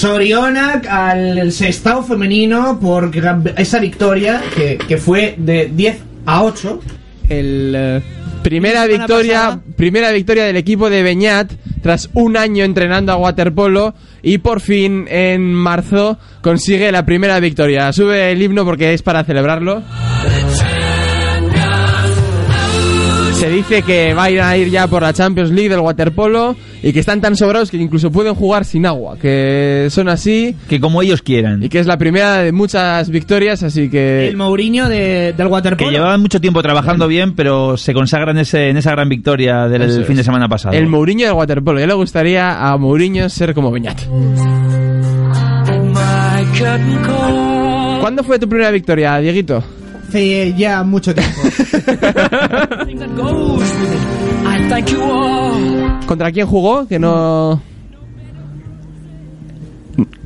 Sorionak al Sestao femenino por esa victoria que, que fue de 10 a 8. El eh, primera semana victoria, pasada. primera victoria del equipo de Beñat tras un año entrenando a waterpolo y por fin en marzo consigue la primera victoria. Sube el himno porque es para celebrarlo. Se dice que van a ir ya por la Champions League del waterpolo y que están tan sobrados que incluso pueden jugar sin agua, que son así Que como ellos quieran. y que es la primera de muchas victorias, así que El Mourinho de- del waterpolo. Que llevaban mucho tiempo trabajando bien, pero se consagran ese, en esa gran victoria del Eso fin es. de semana pasado. el Mourinho del waterpolo. Ya le gustaría a Mourinho ser como Beñat. ¿Cuándo fue tu primera victoria, Dieguito? Hace ya mucho tiempo. Thing that goes with it. I thank you all. ¿Contra quién jugó? Que no...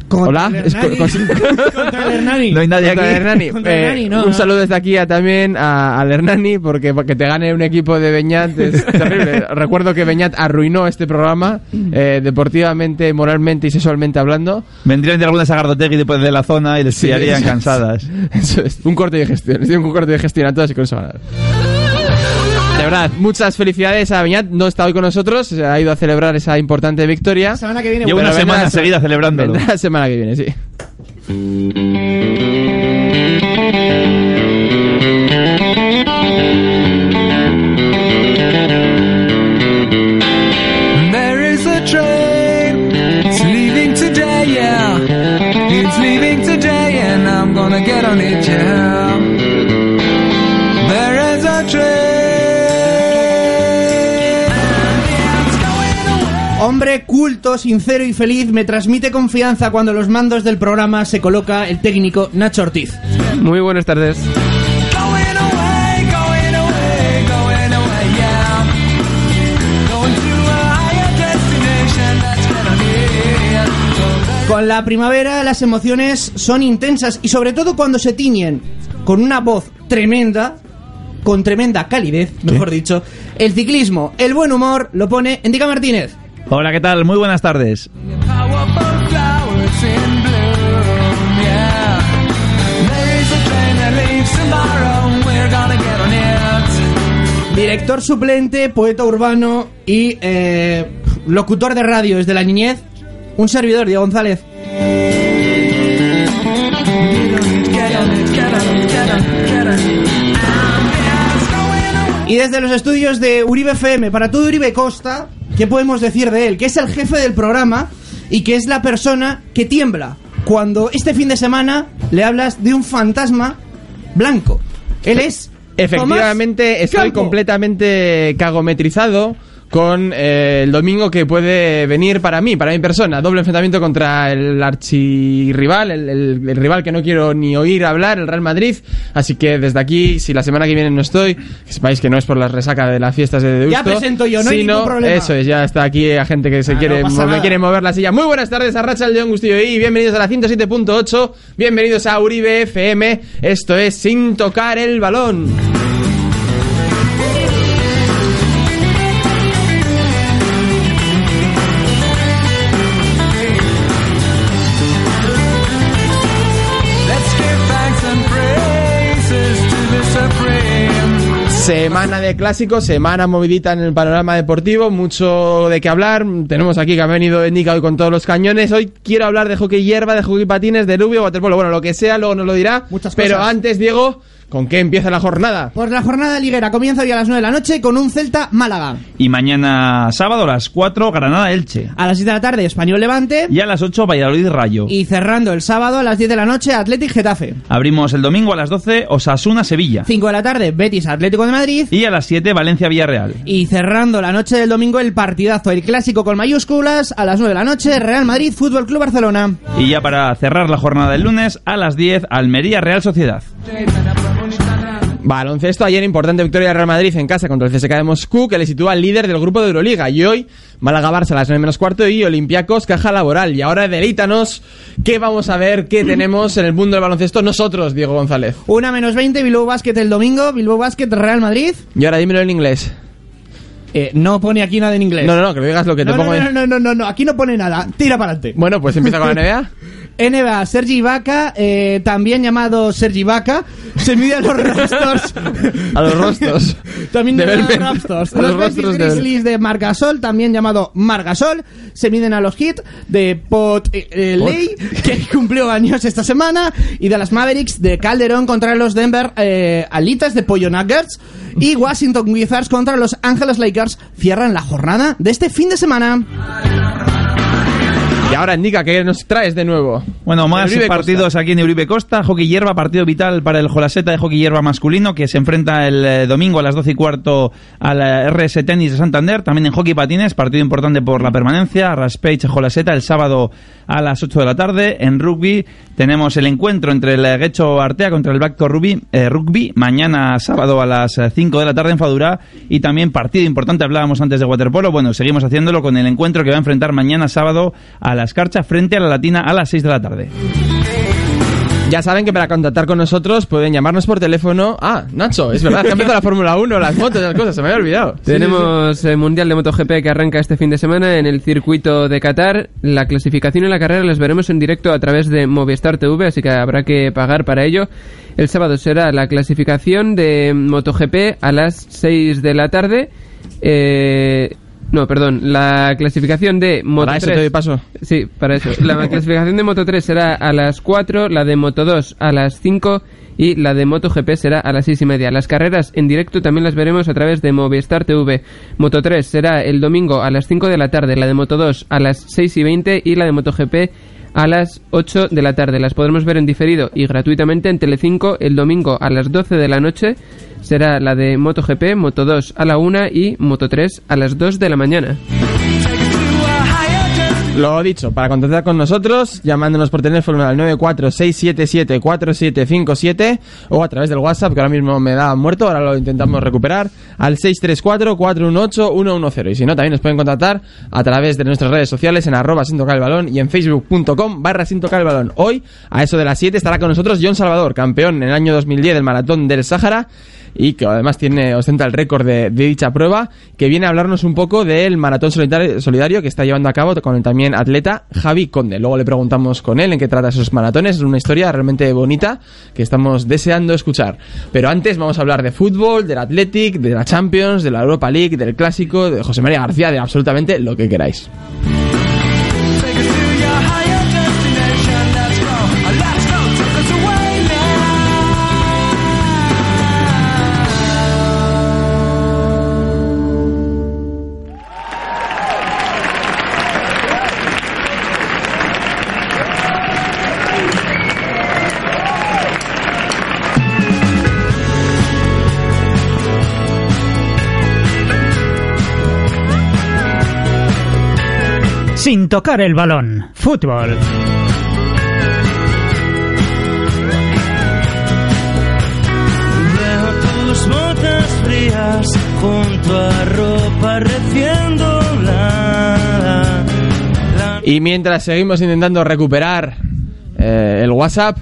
Contra Hola, el es co- cos- Contra el Hernani. No hay nadie Contra aquí. el Hernani. Contra el Eh, Hernani, no, un no. saludo desde aquí a- también a- al Hernani, porque que te gane un equipo de Beñat es terrible. Recuerdo que Beñat arruinó este programa, eh, deportivamente, moralmente y sexualmente hablando. Vendrían de alguna Sagardotegui después de la zona y les Sí, pillarían cansadas. Eso es, un corte de gestión. Un corte de gestión a todas y con eso ganar. De verdad, muchas felicidades a Beñat. No está hoy con nosotros, se ha ido a celebrar esa importante victoria. La semana que viene. Llevo bueno, una vendrá semana se- seguida celebrándolo. Vendrá la semana que viene, sí. There is a train. It's leaving today, yeah. It's leaving today, Hombre culto, sincero y feliz, me transmite confianza cuando los mandos del programa se coloca el técnico Nacho Ortiz. Muy buenas tardes. Con la primavera las emociones son intensas y sobre todo cuando se tiñen con una voz tremenda, con tremenda calidez, mejor dicho, el ciclismo, el buen humor lo pone Endica Martínez. Hola, ¿qué tal? Muy buenas tardes. Director suplente, poeta urbano y eh, locutor de radio desde la niñez, un servidor, Diego González. Y desde los estudios de Uribe FM, para todo Uribe Costa, ¿qué podemos decir de él? Que es el jefe del programa y que es la persona que tiembla cuando este fin de semana le hablas de un fantasma blanco. Él es... Efectivamente, Tomás estoy Campo. completamente cagometrizado con eh, el domingo que puede venir para mí, para mi persona. Doble enfrentamiento contra el archirrival, el, el- el rival que no quiero ni oír hablar, el Real Madrid. Así que desde aquí, si la semana que viene no estoy, que sepáis que no es por la resaca de las fiestas de Deusto. Ya presento yo, no hay sino- ningún problema. Eso es, ya está aquí a gente que se Ah, quiere, no me quiere mover la silla. Muy buenas tardes a Racha León Gustillo y bienvenidos a la 107.8, bienvenidos a Uribe FM. Esto es Sin Tocar el Balón. Semana de clásicos, semana movidita en el panorama deportivo, mucho de qué hablar. Tenemos aquí que ha venido Nica hoy con todos los cañones. Hoy quiero hablar de hockey hierba, de hockey patines, de rubio, waterpolo, bueno, lo que sea, luego nos lo dirá. Muchas Pero cosas. antes, Diego, ¿con qué empieza la jornada? Pues la jornada liguera comienza hoy a las 9 de la noche con un Celta Málaga. Y mañana sábado a las 4, Granada-Elche. A las 7 de la tarde, Español Levante. Y a las 8, Valladolid-Rayo. Y cerrando el sábado a las 10 de la noche, Atlético Getafe. Abrimos el domingo a las 12, Osasuna-Sevilla. 5 de la tarde, Betis Atlético de Madrid. Y a las 7, Valencia-Villarreal. Y cerrando la noche del domingo, el partidazo, el clásico con mayúsculas, a las 9 de la noche, Real Madrid Fútbol Club Barcelona. Y ya para cerrar la jornada del lunes, a las 10, Almería-Real Sociedad. Baloncesto, ayer importante victoria de Real Madrid en casa contra el CSKA de Moscú, que le sitúa líder del grupo de Euroliga. Y hoy, Málaga-Barça a las 9 menos cuarto y Olympiacos, caja laboral. Y ahora deleítanos qué vamos a ver, qué tenemos en el mundo del baloncesto nosotros, Diego González. Una menos 20, Bilbao Basket el domingo, Bilbao Basket Real Madrid. Y ahora dímelo en inglés. Eh, no pone aquí nada en inglés. No, no, no, que lo digas lo que te no, pongo no, en... no, no, no, no, no, aquí no pone nada. Tira para adelante. Bueno, pues empieza con la NBA. NBA, Sergi Ibaka, eh, también llamado Sergi Ibaka, se mide a los Raptors. A los rostros. también De los Belmen. Raptors. A los Los Memphis rostros de- Grizzlies de Margasol, también llamado Margasol, se miden a los Heat de Pot eh, eh. Ley, que cumplió años esta semana, y de las Mavericks de Calderón contra los Denver eh, Alitas de Pollo Nuggets, y Washington Wizards contra los Angeles Lakers cierran la jornada de este fin de semana. Y ahora indica que nos traes de nuevo. Bueno, más Costa. partidos aquí en Uribe Costa. Hockey hierba, partido vital para el Jolaseta de hockey hierba masculino, que se enfrenta el eh, domingo a las 12 y cuarto al RS Tenis de Santander. También en hockey patines, partido importante por la permanencia. Raspage Jolaseta el sábado a las 8 de la tarde. En rugby tenemos el encuentro entre el eh, Guecho Artea contra el Bacto Rugby, eh, rugby. Mañana sábado a las eh, 5 de la tarde en Fadura. Y también partido importante, hablábamos antes de waterpolo. Bueno, seguimos haciéndolo con el encuentro que va a enfrentar mañana sábado a la Escarcha frente a la Latina a las 6 de la tarde. Ya saben que para contactar con nosotros pueden llamarnos por teléfono. Ah, Nacho, es verdad que ha empezado la Fórmula 1, las motos, las cosas, se me había olvidado. Tenemos el Mundial de MotoGP que arranca este fin de semana en el circuito de Qatar. La clasificación y la carrera las veremos en directo a través de Movistar TV, así que habrá que pagar para ello. El sábado será la clasificación de MotoGP a las 6 de la tarde. Eh, no, perdón, la clasificación de Moto Para eso 3. te doy paso. Sí, para eso. La clasificación de Moto 3 será a las 4, la de Moto 2 a las 5 y la de Moto GP será a las 6 y media. Las carreras en directo también las veremos a través de Movistar TV. Moto 3 será el domingo a las 5 de la tarde, la de Moto 2 a las 6 y 20 y la de Moto GP a las 8 de la tarde. Las podremos ver en diferido y gratuitamente en Telecinco el domingo a las 12 de la noche. Será la de MotoGP, Moto 2 a la 1 y Moto 3 a las 2 de la mañana. Lo dicho, para contactar con nosotros, llamándonos por teléfono al 946774757 o a través del WhatsApp, que ahora mismo me da muerto, ahora lo intentamos recuperar, al 634-418-110. Y si no, también nos pueden contactar a través de nuestras redes sociales en arroba sin y en facebook.com barra sin tocar el balón. Hoy, a eso de las 7, estará con nosotros John Salvador, campeón en el año 2010 del Maratón del Sáhara y que además tiene ostenta el récord de, de dicha prueba, que viene a hablarnos un poco del maratón solidario, solidario que está llevando a cabo con el también atleta Javi Conde. Luego le preguntamos con él en qué trata esos maratones, es una historia realmente bonita que estamos deseando escuchar. Pero antes vamos a hablar de fútbol, del Athletic, de la Champions, de la Europa League, del Clásico, de José María García, de absolutamente lo que queráis. Tocar el balón. Fútbol. Veo tus botas frías junto a ropa recién doblada. La Y mientras seguimos intentando recuperar eh, el WhatsApp,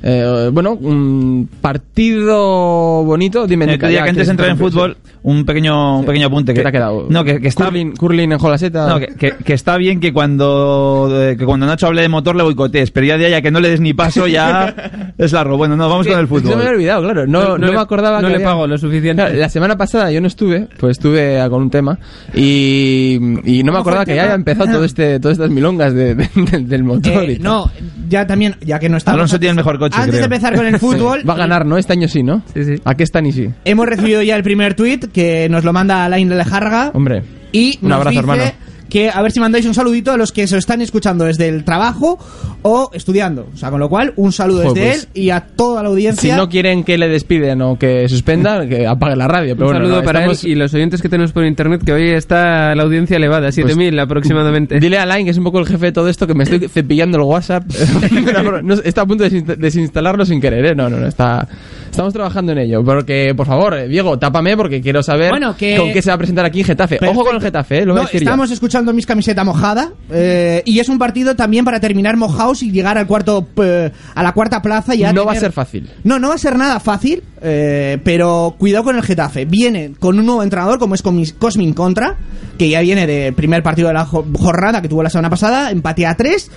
eh, bueno, un partido bonito, dime. Eh, que antes de entrar en fútbol. Un pequeño, un pequeño apunte. ¿Qué Que, te ha quedado? No, que, que está Curling, curling en Jolaseta. No, que, que- que está bien que cuando eh, que cuando Nacho hable de motor le boicotees, pero ya de ahí a que no le des ni paso ya es largo. Bueno, no, vamos con el que Se me había fútbol. olvidado, claro. No, No- no, no le- me acordaba no que le había- pago lo suficiente. Claro, la semana pasada yo no estuve, pues estuve con un tema y, y no me acordaba que ya había empezado todo este, todas estas milongas de- de- del- del motor. Eh, y no, ya también, ya que no estamos. Alonso tiene el mejor coche, Antes creo. de empezar con el fútbol, Va a ganar, ¿no? Este año sí, ¿no? Sí, sí. ¿A qué están y sí? hemos recibido ya el primer tweet que nos lo manda Alain Lejarga. Hombre. Y Un nos abrazo, dice hermano. que a ver si mandáis un saludito a los que se están escuchando desde el trabajo o estudiando. O sea, con lo cual, un saludo Joder, desde pues, él y a toda la Si audiencia. no quieren que le despiden o que suspendan, que apague la radio. Pero Un bueno, saludo no, para estamos- él y los oyentes que tenemos por internet, que hoy está la audiencia elevada, 7.000 aproximadamente. Dile a Alain, que es un poco el jefe de todo esto, que me estoy cepillando el WhatsApp. No, está a punto de desinst- desinstalarlo sin querer, ¿eh? No, no, no, está... Estamos trabajando en ello. Porque, por favor, eh, Diego, tápame porque quiero saber Bueno, que- con qué se va a presentar aquí en Getafe. Ojo con el Getafe, ¿eh? Lo voy No, a decir ya. estamos escuchando mis camiseta mojada eh, y es un partido también para terminar mojados y llegar al cuarto eh, a la cuarta plaza y ya No va a ser fácil. No, no va a ser nada fácil, eh, pero cuidado con el Getafe. Viene con un nuevo entrenador como es Cosmin Contra, que ya viene del primer partido de la jo- jornada que tuvo la semana pasada, empate a 3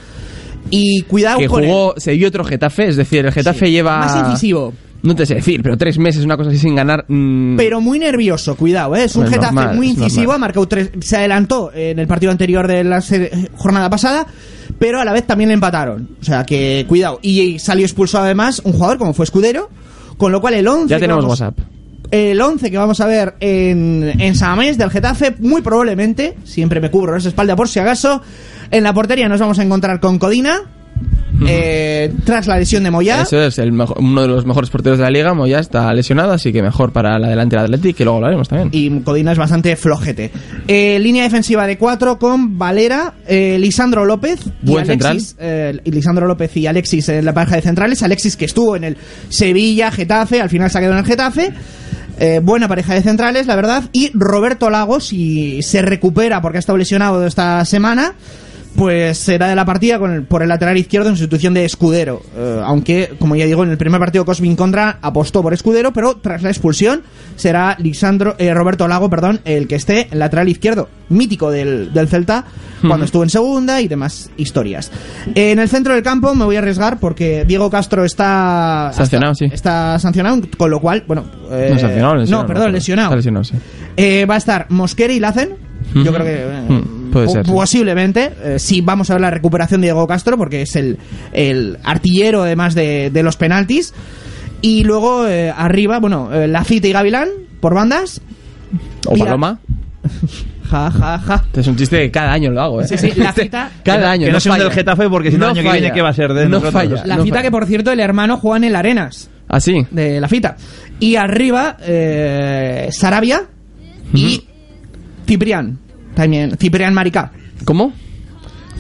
y cuidado Que con jugó, se dio otro Getafe, es decir, el Getafe Sí, lleva... más incisivo. No te sé decir, pero tres meses, una cosa así sin ganar... mm, pero muy nervioso, cuidado, ¿eh? es un Es Getafe normal, muy incisivo, ha marcado tres, se adelantó en el partido anterior de la jornada pasada, pero a la vez también le empataron, o sea que cuidado, y salió expulsado además un jugador como fue Escudero, con lo cual el 11 Ya tenemos vamos- WhatsApp. El 11 que vamos a ver en, en Samamés del Getafe, muy probablemente, siempre me cubro esa espalda por si acaso, en la portería nos vamos a encontrar con Codina, eh, tras la lesión de Moya. Eso es el uno de los mejores porteros de la liga. Moya está lesionado, así que mejor para la delantera de Athletic, que luego lo haremos también. Y Codina es bastante flojete. Eh, línea defensiva de 4 con Valera, eh, Lisandro López y Buen Alexis. eh, y Lisandro López y Alexis en la pareja de centrales. Alexis que estuvo en el Sevilla, Getafe, al final se ha quedado en el Getafe. Eh, buena pareja de centrales, la verdad. Y Roberto Lagos, si se recupera porque ha estado lesionado esta semana, pues será de la partida con el- por el lateral izquierdo en sustitución de Escudero. Eh, aunque, como ya digo, en el primer partido Cosmin Contra apostó por Escudero, pero tras la expulsión será Lisandro, eh, Roberto Lago, perdón, el que esté en lateral izquierdo, mítico del, del Celta, cuando estuvo en segunda y demás historias. En el centro del campo me voy a arriesgar porque Diego Castro está Sancionado, sí. está sancionado, con lo cual, bueno, eh, no, sancionado, lesionado, no, perdón, lesionado. Está lesionado, sí. Eh, va a estar Mosquera y Lacen. Yo creo que eh, puede ser, sí. posiblemente eh, sí vamos a ver la recuperación de Diego Castro porque es el, el artillero además de, de los penaltis. Y luego eh, arriba, bueno, eh, Lafite y Gavilán por bandas. O Paloma. Ja, ja, ja. Es un chiste que cada año lo hago, ¿eh? Sí, sí, la cita- cada año. que no sea un falla. del Getafe, porque si no, el año que falla. viene, ¿qué va a ser de No nosotros? falla. La no cita falla. que por cierto el hermano juega en el Arenas ¿Ah, sí? de la fita. Y arriba eh, Sarabia y Ciprián. También Ciprián Maricá. ¿Cómo?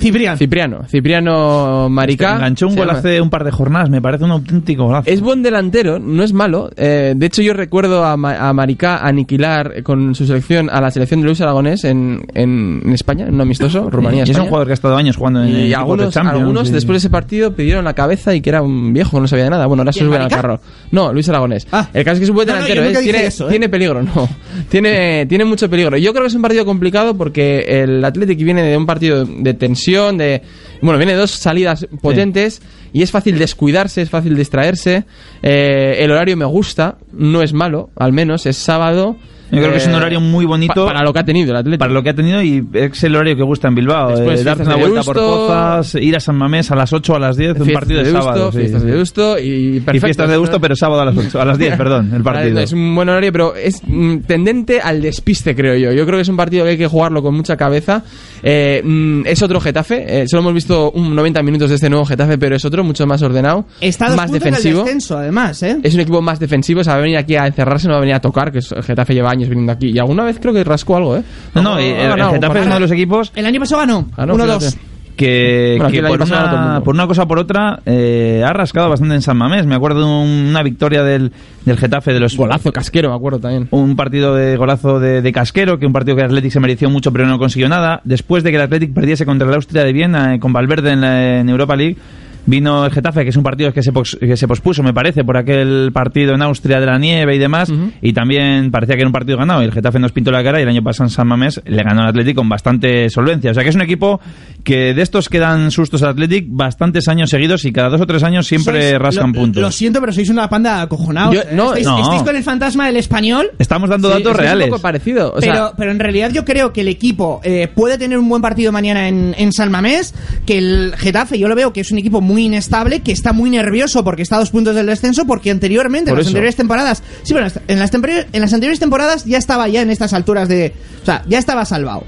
Ciprián. Cipriano. Cipriano Marica. Enganchó un gol llama. hace un par de jornadas, me parece un auténtico golazo. Es buen delantero, no es malo. Eh, de hecho, yo recuerdo a, Ma- a Maricá aniquilar con su selección a la selección de Luis Aragonés en, en, en España, en un amistoso, Rumanía. y es un jugador que ha estado años jugando en Y de algunos, Champions, algunos y- después de ese partido pidieron la cabeza y que era un viejo, no sabía de nada. Bueno, ahora se ¿Quién, suben al Marica? carro. No, Luis Aragonés. Ah. El caso es que es un buen No, no, delantero, ¿eh? dije tiene, eso, ¿eh? tiene peligro, no. tiene, tiene mucho peligro. Yo creo que es un partido complicado porque el Athletic viene de un partido de tensión, de... Bueno, viene dos salidas potentes y es fácil descuidarse, es fácil distraerse. Eh, el horario me gusta, no es malo, al menos, es sábado. Yo creo que es un Eh, horario muy bonito pa- para lo que ha tenido el Athletic. para lo que ha tenido y es el horario que gusta en Bilbao. Después eh, darte una de vuelta por. Pozas, ir a San Mamés a las 8 o a las 10, un partido de, de sábado. gusto, sí, fiestas sí. de gusto y Y perfecto. fiestas de gusto, pero sábado a las 8, a las 10, perdón, el partido. Es un buen horario, pero es mm, tendente al despiste, creo yo. Yo creo que es un partido que hay que jugarlo con mucha cabeza. Eh, mm, es otro Getafe. eh, solo hemos visto un 90 minutos de este nuevo Getafe, pero es otro, mucho más ordenado. Está dos más puntos del defensivo. descenso, además, ¿eh? Es un equipo más defensivo, o sea, va a venir aquí a encerrarse, no va a venir a tocar, que es- el Getafe lleva años viniendo aquí. Y alguna vez creo que rascó algo, ¿eh? No, no, el, Getafe es uno de los equipos El año pasado ganó. Ah, no, 1-2. Que, Bueno, por, una, por una cosa o por otra eh, ha rascado bastante en San Mamés. Me acuerdo de un- una victoria del, del Getafe de los Golazo casquero, me acuerdo también. un partido de golazo de, de Casquero, que un partido que el Athletic se mereció mucho pero no consiguió nada. Después de que el Athletic perdiese contra el Austria de Viena eh, con Valverde en, la, en Europa League, Vino el Getafe, que es un partido que se, pos- que se pospuso, me parece, por aquel partido en Austria de la nieve y demás. Y también parecía que era un partido ganado. Y el Getafe nos pintó la cara. Y el año pasado en San Mamés le ganó al Athletic con bastante solvencia. O sea que es un equipo que de estos que dan sustos al Athletic bastantes años seguidos y cada dos o tres años siempre Sois- rascan lo, puntos. Lo siento, pero sois una panda acojonados. Yo- no, estáis, no. estáis con el fantasma del español. Estamos dando Sí, datos es que es reales. un poco parecido. O pero, sea, pero en realidad yo creo que el equipo eh, puede tener un buen partido mañana en, en San Mamés, que el Getafe yo lo veo que es un equipo muy inestable, que está muy nervioso porque está a dos puntos del descenso, porque anteriormente, en las eso. anteriores temporadas, sí, bueno, en las, en las anteriores temporadas ya estaba ya en estas alturas de... O sea, ya estaba salvado.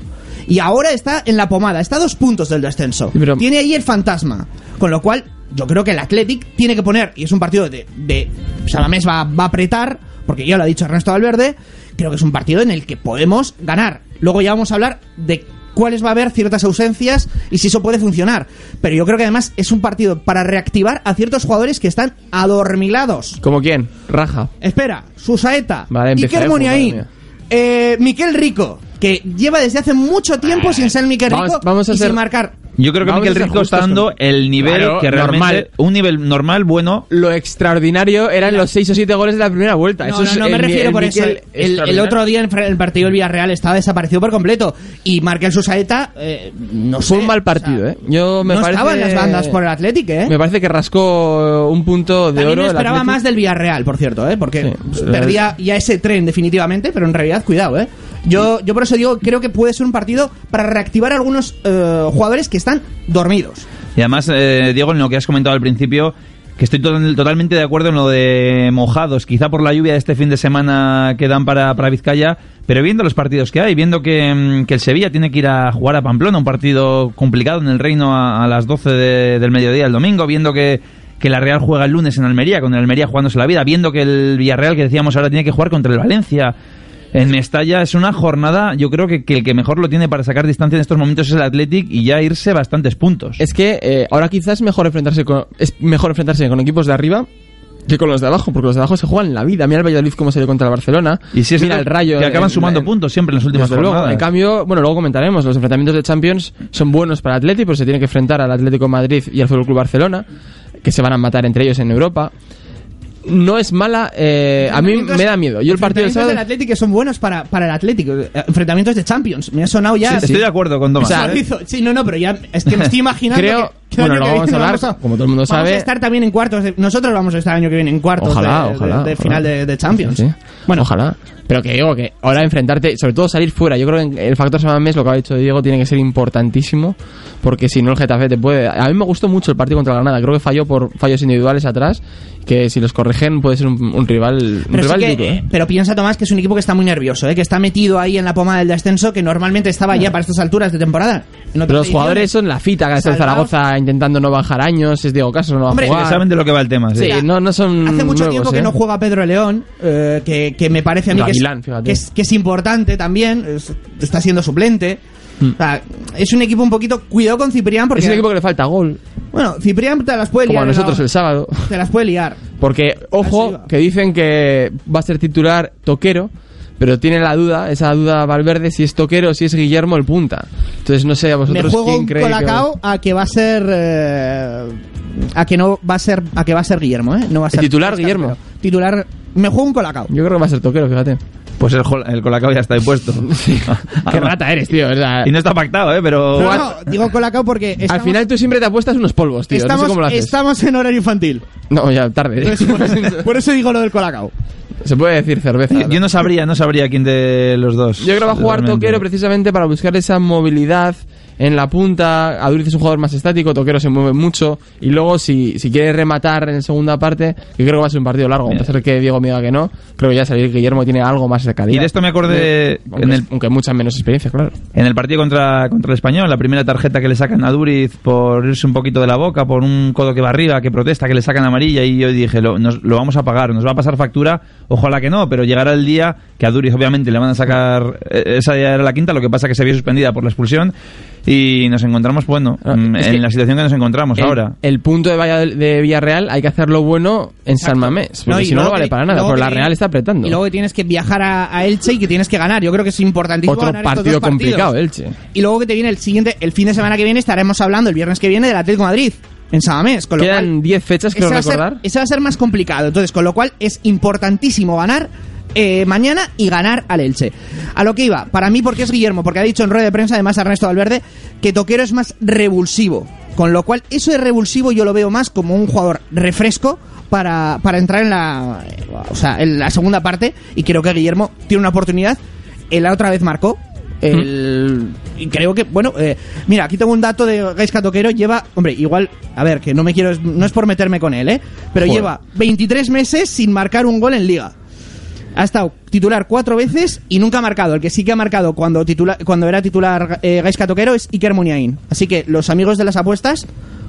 Y ahora está en la pomada, está a dos puntos del descenso. Pero- Tiene ahí el fantasma. Con lo cual, yo creo que el Athletic tiene que poner, y es un partido de... de Salamés va, va a apretar, porque ya lo ha dicho Ernesto Valverde, creo que es un partido en el que podemos ganar. Luego ya vamos a hablar de cuáles va a haber ciertas ausencias y si eso puede funcionar. Pero yo creo que además es un partido para reactivar a ciertos jugadores que están adormilados. ¿como quién? Raja. Espera, Susaeta, Vale, Iker Muniain, eh, Miquel Rico, que lleva desde hace mucho tiempo sin ser Miquel Rico vamos a y ser- sin marcar. Yo creo que Vamos Miquel Rico está dando con- el nivel Claro, que realmente... normal. Un nivel normal, bueno, Lo extraordinario eran los 6 o 7 goles de la primera vuelta. No, Eso no, es no me el- refiero el por eso. Miquel El, el extraordinario. otro día en el partido del Villarreal estaba desaparecido por completo. Y Markel Susaeta, eh, no sé. Fue un mal o partido, sea, ¿eh? Yo me no parece... estaba en las bandas por el Athletic, ¿eh? Me parece que rascó un punto de También oro. me el esperaba más del Villarreal, por cierto, ¿eh? Porque Sí. perdía ya ese tren definitivamente, pero en realidad, cuidado, ¿eh? Yo, yo por eso digo, creo que puede ser un partido para reactivar a algunos eh, jugadores que están dormidos. Y además, eh, Diego, en lo que has comentado al principio, que estoy to- totalmente de acuerdo en lo de mojados, quizá por la lluvia de este fin de semana que dan para, para Vizcaya, pero viendo los partidos que hay, viendo que, mm, que el Sevilla tiene que ir a jugar a Pamplona, un partido complicado en el Reino a, las 12 de- del mediodía el domingo, viendo que, que la Real juega el lunes en Almería, con el Almería jugándose la vida, viendo que el Villarreal, que decíamos ahora, tiene que jugar contra el Valencia. En Mestalla es una jornada, yo creo que, que el que mejor lo tiene para sacar distancia en estos momentos es el Athletic y ya irse bastantes puntos. Es que eh, ahora quizás es mejor enfrentarse con es mejor enfrentarse con equipos de arriba que con los de abajo, porque los de abajo se juegan la vida. Mira el Valladolid cómo se dio contra el Barcelona. Y si es Mira el Rayo. que acaban en- sumando en- puntos siempre en las últimas luego. jornadas. En cambio, bueno, luego comentaremos, los enfrentamientos de Champions son buenos para el Atlético, pero se tiene que enfrentar al Atlético Madrid y al Fútbol Club Barcelona, que se van a matar entre ellos en Europa. No es mala, eh, a mí me da miedo. Yo el partido del Enfrentamientos sábado del Atlético son buenos para, para el Atlético. Eh, Enfrentamientos de Champions. Me ha sonado ya. Estoy de acuerdo con Tomás. O sea, Chorizo. Sí, no, no, pero ya es que me estoy imaginando. Creo- que bueno, el año luego que vamos a hablar, como todo el mundo Vamos sabe- a estar también en cuartos. de- nosotros vamos a estar el año que viene en cuartos Ojalá, de, ojalá, de- de final de, de Champions. Sí. Bueno, ojalá. Pero que digo que ahora enfrentarte, sobre todo salir fuera, yo creo que el factor Samamés, lo que ha dicho Diego, tiene que ser importantísimo, porque si no el Getafe te puede... A mí me gustó mucho el partido contra la Granada, creo que falló por fallos individuales atrás, que si los corrigen puede ser un, un rival, un Pero, sí rival que- duro, ¿eh? pero piensa Tomás que es un equipo que está muy nervioso, ¿eh? que está metido ahí en la pomada del descenso, que normalmente estaba ya para estas alturas de temporada. En Pero los jugadores son la fita, que está el. Zaragoza intentando no bajar años, es Diego Caso, no va Hombre, a jugar. saben de lo que va el tema. sí. Sí, no, no son Hace mucho nuevos, tiempo que ¿eh? no juega Pedro León, eh, que, que me parece a mí que es, que, es, que es importante también, es- está siendo suplente. Mm. O sea, es un equipo un poquito... Cuidado con Ciprián porque... Es un equipo que le falta gol, Bueno, Ciprián te las puede como liar. a en la- nosotros el sábado. Te las puede liar. Porque, ojo, que dicen que va a ser titular Toquero, pero tiene la duda, esa duda Valverde, si es Toquero o si es Guillermo el punta. Entonces, no sé a Me vosotros juego quién cree que- colacao a que va a ser... eh, a que no va a ser... A que va a ser Guillermo, ¿eh? No va a ¿El ser... titular, Guillermo? Titular... Me juego un colacao. Yo creo que va a ser Toquero, fíjate. Pues el, el Colacao ya está impuesto. Qué rata eres, tío. ¿verdad? Y no está pactado, ¿eh? Pero... No, no, digo colacao porque... Al final tú siempre te apuestas unos polvos, tío. estamos, no sé cómo lo haces. estamos en horario infantil. No, ya tarde. Por, eso, por eso digo lo del colacao. Se puede decir cerveza. Yo, yo no sabría, no sabría quién de los dos. Yo creo que va a jugar realmente. Toquero precisamente para buscar esa movilidad en la punta. Aduriz es un jugador más estático, Toquero se mueve mucho. Y luego, si, si quiere rematar en segunda parte, que creo que va a ser un partido largo, a pesar de que Diego me diga que no, creo que ya salir Guillermo tiene algo más de calidad. Y de esto me acordé Aunque, en el, aunque mucha menos experiencia, claro. en el partido contra, contra el Español, la primera tarjeta que le sacan a Duriz por irse un poquito de la boca, por un codo que va arriba, que protesta, que le sacan amarilla, y yo dije, lo, nos- lo vamos a pagar, nos va a pasar factura, ojalá que no, pero llegará el día que a Duriz obviamente le van a sacar, eh, esa ya era la quinta, lo que pasa que se vio suspendida por la expulsión, y nos encontramos, bueno, Ah, mm, en que la situación que nos encontramos el, ahora. el punto de, Valladolid- de Villarreal hay que hacerlo bueno en San Mamés, porque y si no, no vale que- para nada, pero que la Real está apretando. Y luego que tienes que viajar a, a Elche y que tienes que ganar. Yo creo que es importantísimo Otro ganar estos partido dos complicado, Elche. Y luego que te viene el siguiente, el fin de semana que viene, estaremos hablando el viernes que viene del Atlético de Madrid. en Samamés. Con lo Quedan cual, 10 fechas, ser, recordar. ese va a ser más complicado. Entonces, con lo cual es importantísimo ganar eh, mañana y ganar al Elche. A lo que iba, para mí, porque es Guillermo, porque ha dicho en rueda de prensa, además Ernesto Valverde, que Toquero es más revulsivo. Con lo cual, eso de revulsivo yo lo veo más como un jugador refresco para, para entrar en la, o sea, en la segunda parte. Y creo que Guillermo tiene una oportunidad. Él la otra vez marcó. El, y creo que, bueno, eh, mira, aquí tengo un dato de Gaisca Toquero. Lleva, hombre, igual, a ver, que no me quiero, no es por meterme con él, ¿eh? Pero Joder. lleva 23 meses sin marcar un gol en liga. Ha estado titular cuatro veces y nunca ha marcado. El que sí que ha marcado cuando, titula- cuando era titular eh, Gaisca Toquero es Iker Muniain. Así que los amigos de las apuestas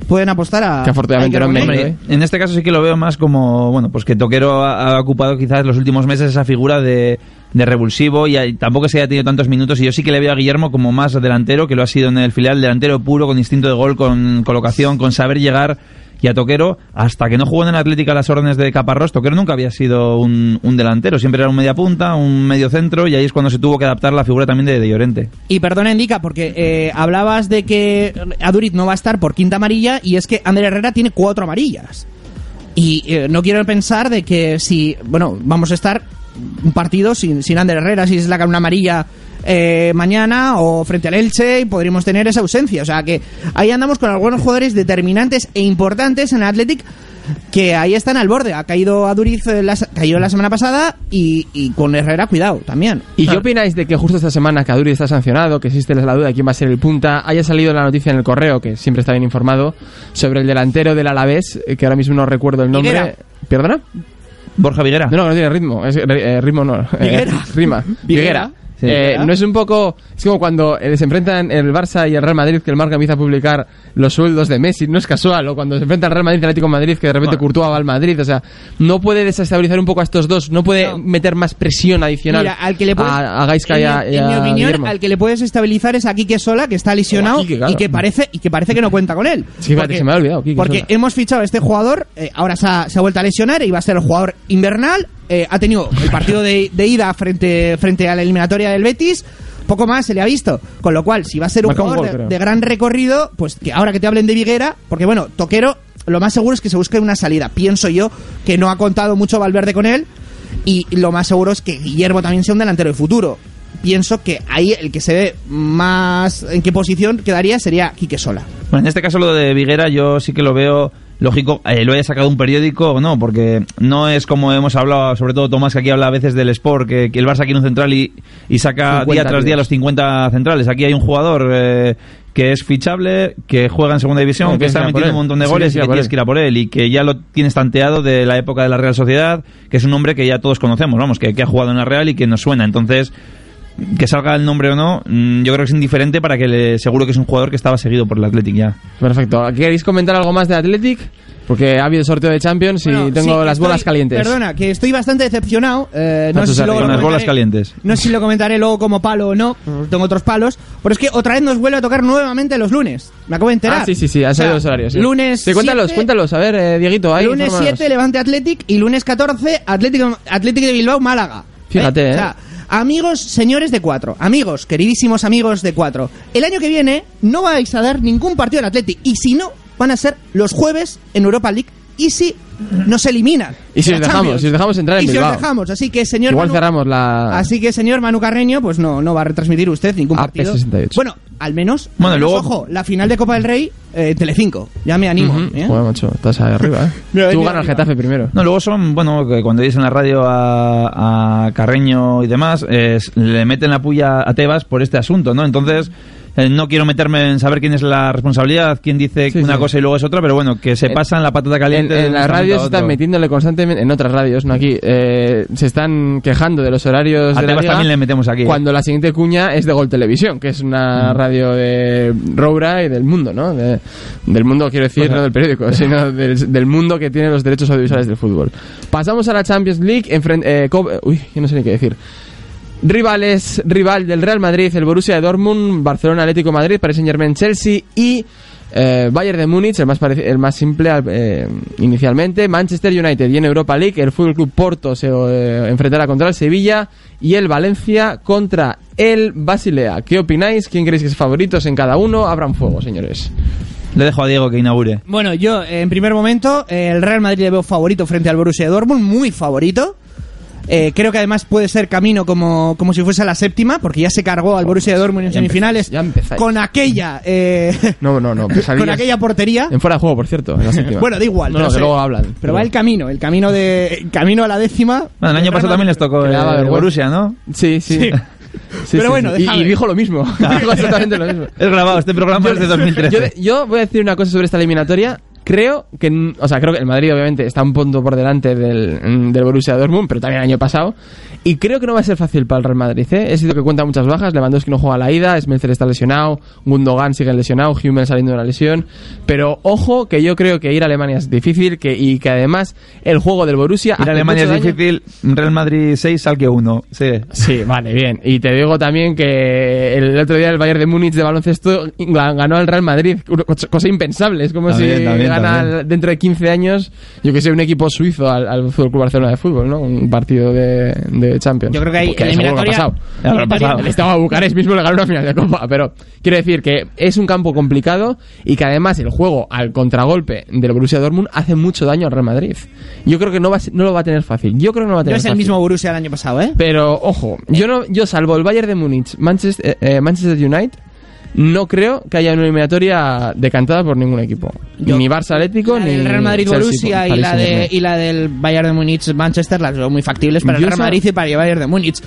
pueden apostar a. Que afortunadamente a. ¿eh? En este caso sí que lo veo más como, bueno, pues que Toquero ha, ha ocupado quizás los últimos meses esa figura de, de revulsivo y, tampoco se haya tenido tantos minutos y yo sí que le veo a Guillermo como más delantero, que lo ha sido en el filial, delantero puro, con instinto de gol, con colocación, con saber llegar y a Toquero, hasta que no jugó en el Atlético a las órdenes de Caparrós, Toquero nunca había sido un, delantero, siempre era un media punta, un medio centro y ahí es cuando se tuvo que adaptar la figura también de, de Llorente. Y perdona, Indica, porque eh, hablabas de que Aduriz no va a estar por quinta amarilla y es que Ander Herrera tiene cuatro amarillas. Y eh, no quiero pensar de que si, bueno, vamos a estar un partido sin, sin Ander Herrera, si es la una amarilla eh, mañana o frente al Elche y podríamos tener esa ausencia. O sea que ahí andamos con algunos jugadores determinantes e importantes en el Athletic que ahí están al borde. Ha caído Aduriz, eh, la, cayó la semana pasada y, y con Herrera, cuidado, también. ¿Y qué opináis de que justo esta semana que Aduri está sancionado, que existe la duda de quién va a ser el punta, haya salido la noticia en el correo, que siempre está bien informado, sobre el delantero del Alavés, eh, que ahora mismo no recuerdo el nombre. Higuera. ¿Perdona? Borja Viguera. No, no, no tiene ritmo. Es, eh, ritmo no. Eh, Viguera. rima. Viguera. Viguera. Sí. Eh, no es un poco. Es como cuando eh, se enfrentan el Barça y el Real Madrid, que el Marca empieza a publicar los sueldos de Messi. No es casual. O cuando se enfrenta el Real Madrid y el Atlético de Madrid, que de repente Bueno. Courtois va al Madrid. O sea, no puede desestabilizar un poco a estos dos. No puede No. meter más presión adicional Mira, al que le puedes, a, a Gaisca en, y a, mi- en opinión, Guillermo. al que le puedes estabilizar es a Quique Sola, que está lesionado Quique, claro. y que parece y que parece que no cuenta con él. Sí, espérate, se me había olvidado, Quique porque Sola. hemos fichado a este jugador, eh, ahora se ha, se ha vuelto a lesionar y va a ser el jugador invernal. Eh, ha tenido el partido de, de ida frente, frente a la eliminatoria del Betis. Poco más se le ha visto. Con lo cual, si va a ser un Marca un jugador gol, de, de gran recorrido, pues que ahora que te hablen de Viguera, porque bueno, Toquero, lo más seguro es que se busque una salida. Pienso yo que no ha contado mucho Valverde con él. Y lo más seguro es que Guillermo también sea un delantero de futuro. Pienso que ahí el que se ve más en qué posición quedaría sería Quique Sola. Bueno, en este caso lo de Viguera yo sí que lo veo lógico, eh, lo haya sacado un periódico o no, porque no es como hemos hablado, sobre todo Tomás, que aquí habla a veces del Sport, que, que el Barça quiere un central y, y saca 50 día tras día los 50 centrales. Aquí hay un jugador eh, que es fichable, que juega en segunda división, No, que está metiendo un montón de goles y que tienes que ir a por él y que ya lo tienes tanteado de la época de la Real Sociedad, que es un hombre que ya todos conocemos, vamos, que, que ha jugado en la Real y que nos suena. Entonces, que salga el nombre o no, mm, yo creo que es indiferente para que le, seguro que es un jugador que estaba seguido por el Athletic ya. Perfecto. ¿Queréis comentar algo más de Athletic? Porque ha habido sorteo de Champions y Bueno, tengo sí, las estoy- bolas calientes. Perdona, que estoy bastante decepcionado. eh, no, Ah, sé tú si luego con lo las bolas comentaré- calientes. No sé si lo comentaré luego como palo o no. Tengo otros palos. Pero es que otra vez nos vuelve a tocar nuevamente los lunes. Me acabo de enterar. Ah, sí, sí, sí, han O sea, salido los horarios. sí. Lunes. Sí, cuéntalos, 7, cuéntalos. A ver, eh, Dieguito, ahí. Lunes infórmanos. 7, Levante Athletic. Y lunes 14, Atlético, Atlético de Bilbao, Málaga. Fíjate, O eh. sea, amigos, señores de cuatro. Amigos, queridísimos amigos de cuatro. El año que viene no vais a dar ningún partido al Athletic. Y si no, van a ser los jueves en Europa League. Y si nos eliminan. Y si de os la dejamos, Champions. si os dejamos entrar en Y si os dejamos. Así que, señor. Igual Manu- cerramos la. Así que, señor Manu Carreño, pues no, no va a retransmitir usted ningún partido. 68. Bueno, al menos. Bueno, al menos, luego- Ojo, la final de Copa del Rey, eh, Telecinco. Ya me animo. ¿eh? Joder, macho, estás ahí arriba, ¿eh? Tú ganas el. Getafe primero. No, luego son, bueno, que cuando dices en la radio a, a Carreño y demás, es- le meten la puya a Tebas por este asunto, ¿no? Entonces, eh, no quiero meterme en saber quién es la responsabilidad, quién dice Sí, una sí. cosa y luego es otra, pero bueno, que se En- pasan la patata En, caliente. en las radios se están metiéndole constantemente, en otras radios, no aquí, eh, se están quejando de los horarios A de la Tebas liga también le metemos aquí. ¿eh? Cuando la siguiente cuña es de Gol Televisión, que es una Mm. radio de Roura y del mundo, ¿no? De- del mundo, quiero decir, no del periódico, sino del, del mundo que tiene los derechos audiovisuales del fútbol. Pasamos a la Champions League. enfren- eh, co- uy, yo no sé ni qué decir. Rivales, rival del Real Madrid, el Borussia de Dortmund, Barcelona, Atlético de Madrid, Paris Saint Germain, Chelsea y eh, Bayern de Múnich, el más, el más simple eh, inicialmente, Manchester United y en Europa League el Fútbol Club Porto se eh, enfrentará contra el Sevilla y el Valencia contra el Basilea. ¿Qué opináis? ¿Quién creéis que es favoritos en cada uno? Abran fuego, señores. Le dejo a Diego que inaugure. Bueno, yo en primer momento eh, el Real Madrid le veo favorito frente al Borussia Dortmund, muy favorito. Eh, creo que además puede ser camino como, como si fuese la séptima, porque ya se cargó al Borussia Dortmund en Ya semifinales empezáis, ya empezáis. con aquella eh, No, no, no. con aquella portería. En fuera de juego, por cierto. en la séptima. Bueno, da igual. No, pero no, que se- luego hablan. Pero va el camino, el camino de el camino a la décima. Bueno, el año pasado también les tocó el vergüenza. Borussia, ¿no? Sí, sí. Sí. Sí, Pero sí, bueno, sí. Y- y, dijo lo mismo. dijo exactamente lo mismo. Es grabado, este programa es de 2013. Yo, yo voy a decir una cosa sobre esta eliminatoria. Creo que, o sea, creo que el Madrid obviamente está un punto por delante del, mm, del Borussia Dortmund, pero también el año pasado. Y creo que no va a ser fácil para el Real Madrid, ¿eh? He sido que cuenta muchas bajas. Lewandowski no juega la ida, Smelcer está lesionado, Gundogan sigue lesionado, Hummel saliendo de una lesión. Pero ojo, que yo creo que ir a Alemania es difícil que, y que además el juego del Borussia. Ir a Alemania es daño. difícil, Real Madrid 6, Salque 1. Sí. Sí, vale, bien. Y te digo también que el otro día el Bayern de Múnich de baloncesto ganó al Real Madrid, cosa impensable. Es como También, si también, gana también. dentro de 15 años, yo que sé, un equipo suizo al, al Fútbol Club Barcelona de fútbol, ¿no? Un partido de, de Champions. Yo creo que hay Porque que ha eliminatoria- pasado. Pasado. El Estado Bucarest mismo le ganó una final de Copa, pero quiero decir que es un campo complicado y que además el juego al contragolpe del Borussia Dortmund hace mucho daño al Real Madrid. Yo creo que no, va a no lo va a tener fácil. Yo creo que no va a No tener es el mismo Borussia del año pasado, ¿eh? Pero ojo, yo no, yo salvo el Bayern de Múnich, Manchester, eh, eh, Manchester United, no creo que haya una eliminatoria decantada por ningún equipo. Yo- ni Barça Atlético, ni del Real Madrid Borussia y la, de, Saint-Germain. y la del Bayern de Múnich Manchester las veo muy factibles para el Yo Real Madrid y para el Bayern de Múnich.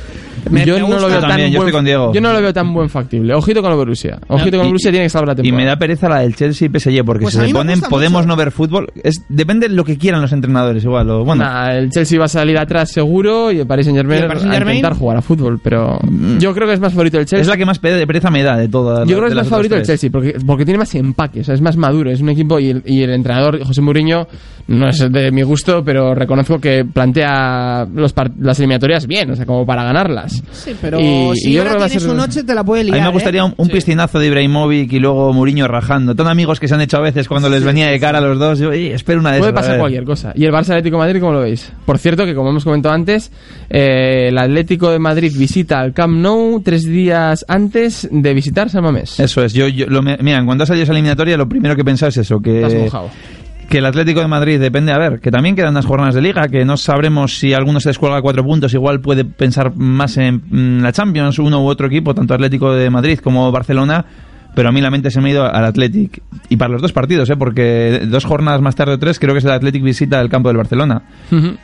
Me- yo me no lo veo también, tan yo buen, estoy con Diego. Yo no lo veo tan buen factible. Ojito con el Borussia. Ojito con el Y- Borussia tiene que salvar la Y temporada. me da pereza la del Chelsea y PSG, porque Pues si se ponen, podemos mucho. no ver fútbol. Es, depende de lo que quieran los entrenadores, igual. O, bueno, Nah, el Chelsea va a salir atrás seguro y el Paris Saint ¿Y Germain el Paris a Saint-Germain? intentar jugar a fútbol, pero yo creo que es más favorito el Chelsea. es la que más pe- pereza me da de todas. Yo creo que de es más favorito el. Chelsea porque, porque tiene más empaque, o sea, es más maduro, es un equipo y el, y el entrenador José Mourinho no es de mi gusto, pero reconozco que plantea los las eliminatorias bien, o sea, como para ganarlas. Sí, pero Y- si y yo ahora creo que va a tiene ser- su noche te la puede A liar. mí me ¿eh? gustaría un, un piscinazo de Ibrahimovic y luego Mourinho rajando. Tan amigos que se han hecho a veces cuando les venía de cara a los dos. Yo, "Ey, espero una de Puede esas, a pasar ver". cualquier cosa. ¿Y el Barça Atlético de Madrid cómo lo veis? Por cierto, que como hemos comentado antes, eh, el Atlético de Madrid visita al Camp Nou tres días antes de visitar San Mamés. Eso es. Yo, yo lo, mira, cuando salido esa eliminatoria, lo primero que he pensado es eso: que, mojado. que el Atlético de Madrid depende, a ver, que también quedan unas jornadas de liga, que no sabremos si alguno se descuelga cuatro puntos, igual puede pensar más en la Champions, uno u otro equipo, tanto Atlético de Madrid como Barcelona. Pero a mí la mente se me ha ido al Athletic. Y para los dos partidos, ¿eh? porque dos jornadas más tarde o tres, creo que es el Athletic visita el campo del Barcelona.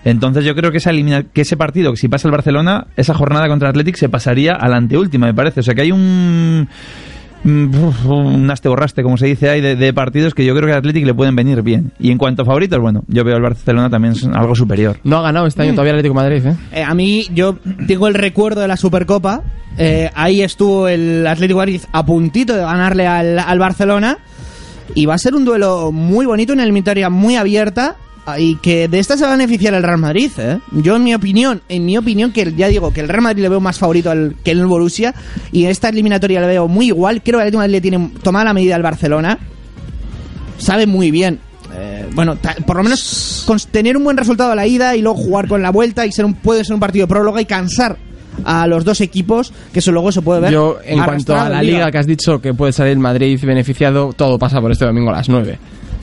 Entonces yo creo que esa elimina que ese partido, que si pasa el Barcelona, esa jornada contra el Athletic se pasaría a la anteúltima, me parece. O sea que hay un un aste borraste, como se dice ahí, de, de partidos que yo creo que al Athletic le pueden venir bien. Y en cuanto a favoritos, bueno, yo veo al Barcelona también es algo superior. No ha ganado este año todavía el Atlético de Madrid, ¿eh? Eh, a mí, yo tengo el recuerdo de la Supercopa. Eh, ahí estuvo el Atlético de Madrid a puntito de ganarle al, al Barcelona. Y va a ser un duelo muy bonito, una eliminatoria muy abierta. Y que de esta se va a beneficiar el Real Madrid, ¿eh? Yo, en mi opinión, en mi opinión, que ya digo que el Real Madrid le veo más favorito al, que el Borussia. Y esta eliminatoria le veo muy igual. Creo que el Atlético de Madrid le tiene tomada la medida al Barcelona. Sabe muy bien. eh, bueno, por lo menos con tener un buen resultado a la ida y luego jugar con la vuelta y ser un, puede ser un partido de próloga y cansar a los dos equipos, que eso luego se puede ver. Yo, en cuanto a la liga que has dicho que puede salir Madrid beneficiado, todo pasa por este domingo a las 9.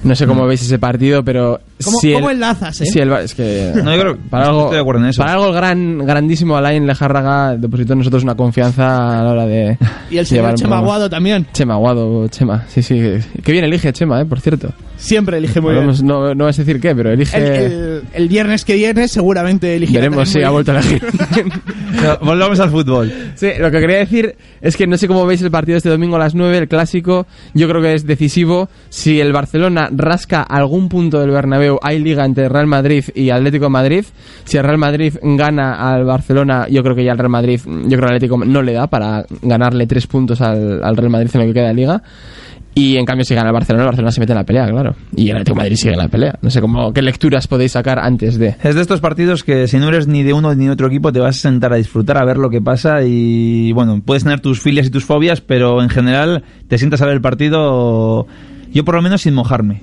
No sé cómo veis ese partido, pero ¿Cómo, si cómo el, enlazas, eh? si el es que No, yo creo- para algo, estoy de acuerdo en eso. Para algo el gran, grandísimo Alain Lejárraga depositó en nosotros una confianza a la hora de y el señor Chema. Aguado también. Chema Aguado, Chema, sí, sí. Qué bien elige Chema, eh, por cierto. Siempre elige muy bien. Hablamos- no, no vas a decir qué, pero elige... El, el- el viernes que viene seguramente elegirá Veremos si también ha vuelto a elegir. Volvamos al fútbol. Sí, lo que quería decir es que no sé cómo veis el partido este domingo a las 9, el clásico. Yo creo que es decisivo. Si el Barcelona rasca algún punto del Bernabéu, hay liga entre Real Madrid y Atlético Madrid. Si el Real Madrid gana al Barcelona, yo creo que ya el Real Madrid, yo creo que el Atlético no le da para ganarle tres puntos al, al Real Madrid en lo que queda de liga. Y en cambio, si gana el Barcelona, el Barcelona se mete en la pelea, claro. Y el Atlético Madrid sigue en la pelea. No sé cómo, qué lecturas podéis sacar antes de. Es de estos partidos que si no eres ni de uno ni de otro equipo te vas a sentar a disfrutar, a ver lo que pasa y bueno, puedes tener tus filias y tus fobias, pero en general te sientas a ver el partido yo por lo menos sin mojarme.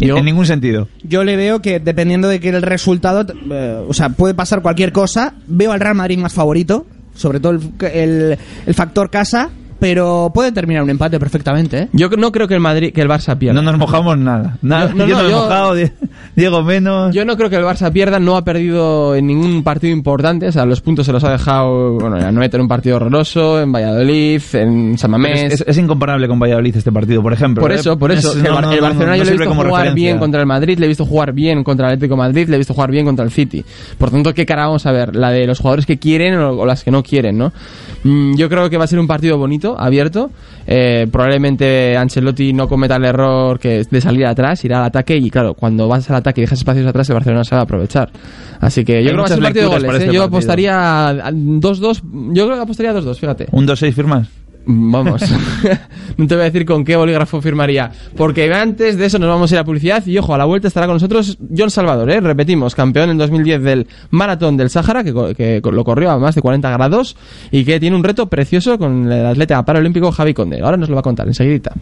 En- Yo- En ningún sentido. Yo le veo que dependiendo de que el resultado, eh, o sea, puede pasar cualquier cosa. Veo al Real Madrid más favorito, sobre todo el, el- el factor casa. Pero puede terminar un empate perfectamente, ¿eh? Yo no creo que el Madrid, que el Barça pierda. No nos mojamos nada. nada. Yo- no, yo no, no, me he yo- mojado, Die- Diego menos. Yo no creo que el Barça pierda, no ha perdido en ningún partido importante, o sea, los puntos se los ha dejado, bueno, en en un partido horroroso, en Valladolid, en San Mamés. es, es- es incomparable con Valladolid este partido, por ejemplo. Por ¿eh? eso, por eso. Es- el, no, Bar- no, el no, Barcelona no yo le he visto jugar referencia. bien contra el Madrid, le he visto jugar bien contra el Atlético de Madrid, le he visto jugar bien contra el City. Por tanto, ¿qué cara vamos a ver? ¿La de los jugadores que quieren o, o las que no quieren, no? Mm, yo creo que va a ser un partido bonito, abierto. Eh, probablemente Ancelotti no cometa el error que de salir atrás, irá al ataque y claro, cuando vas al ataque y dejas espacios atrás, el Barcelona se va a aprovechar. Así que yo creo que va a ser un partido de goles. ¿eh? este Yo partido. apostaría a 2-2, yo creo que apostaría a 2-2, fíjate. Un 2-6 firmas. Vamos, no te voy a decir con qué bolígrafo firmaría, porque antes de eso nos vamos a ir a publicidad y ojo, a la vuelta estará con nosotros John Salvador, ¿eh? repetimos, campeón en 2010 del Maratón del Sáhara, que, que lo corrió a más de 40 grados y que tiene un reto precioso con el atleta paralímpico Javi Conde. Ahora nos lo va a contar enseguidita.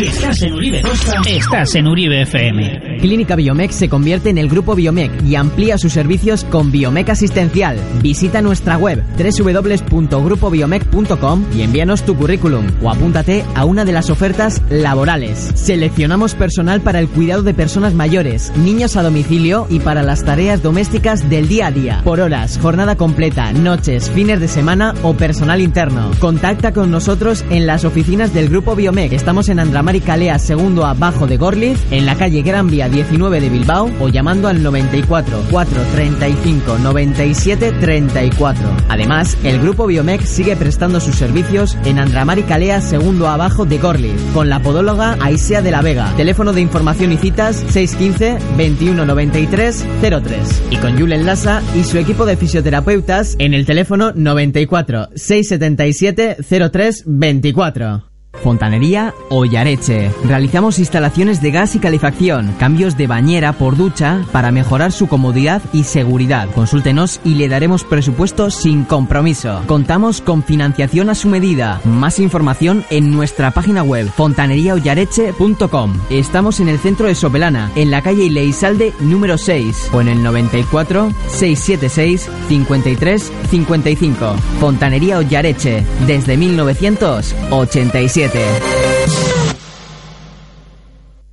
Estás en Uribe estás en Uribe FM. Clínica Biomec se convierte en el Grupo Biomec y amplía sus servicios con Biomec Asistencial. Visita nuestra web www.grupobiomec.com y envíanos tu currículum o apúntate a una de las ofertas laborales. Seleccionamos personal para el cuidado de personas mayores, niños a domicilio y para las tareas domésticas del día a día. Por horas, jornada completa, noches, fines de semana o personal interno. Contacta con nosotros en las oficinas del Grupo Biomec. Estamos en Andramari Calea, segundo abajo de Gorliz, en la calle Gran Vía 19 de Bilbao o llamando al 94 435 97 34. Además, el Grupo Biomec sigue prestando sus servicios en Andramari Calea, segundo abajo de Gorliz, con la podóloga Aisea de la Vega. Teléfono de información y citas 615 21 93 03. Y con Julen Lassa y su equipo de fisioterapeutas en el teléfono 94 677 03 24. Fontanería Ollareche. Realizamos instalaciones de gas y calefacción, cambios de bañera por ducha para mejorar su comodidad y seguridad. Consúltenos y le daremos presupuesto sin compromiso. Contamos con financiación a su medida. Más información en nuestra página web fontaneriaollareche.com. Estamos en el centro de Sopelana, en la calle Ileisalde número 6 o en el 94 676 53 55. Fontanería Ollareche desde 1987.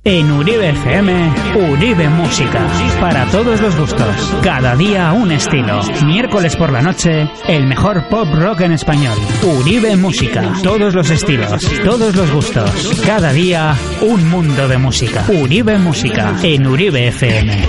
En Uribe FM, Uribe Música. Para todos los gustos. Cada día un estilo. Miércoles por la noche, el mejor pop rock en español. Uribe Música. Todos los estilos, todos los gustos. Cada día un mundo de música. Uribe Música. En Uribe FM.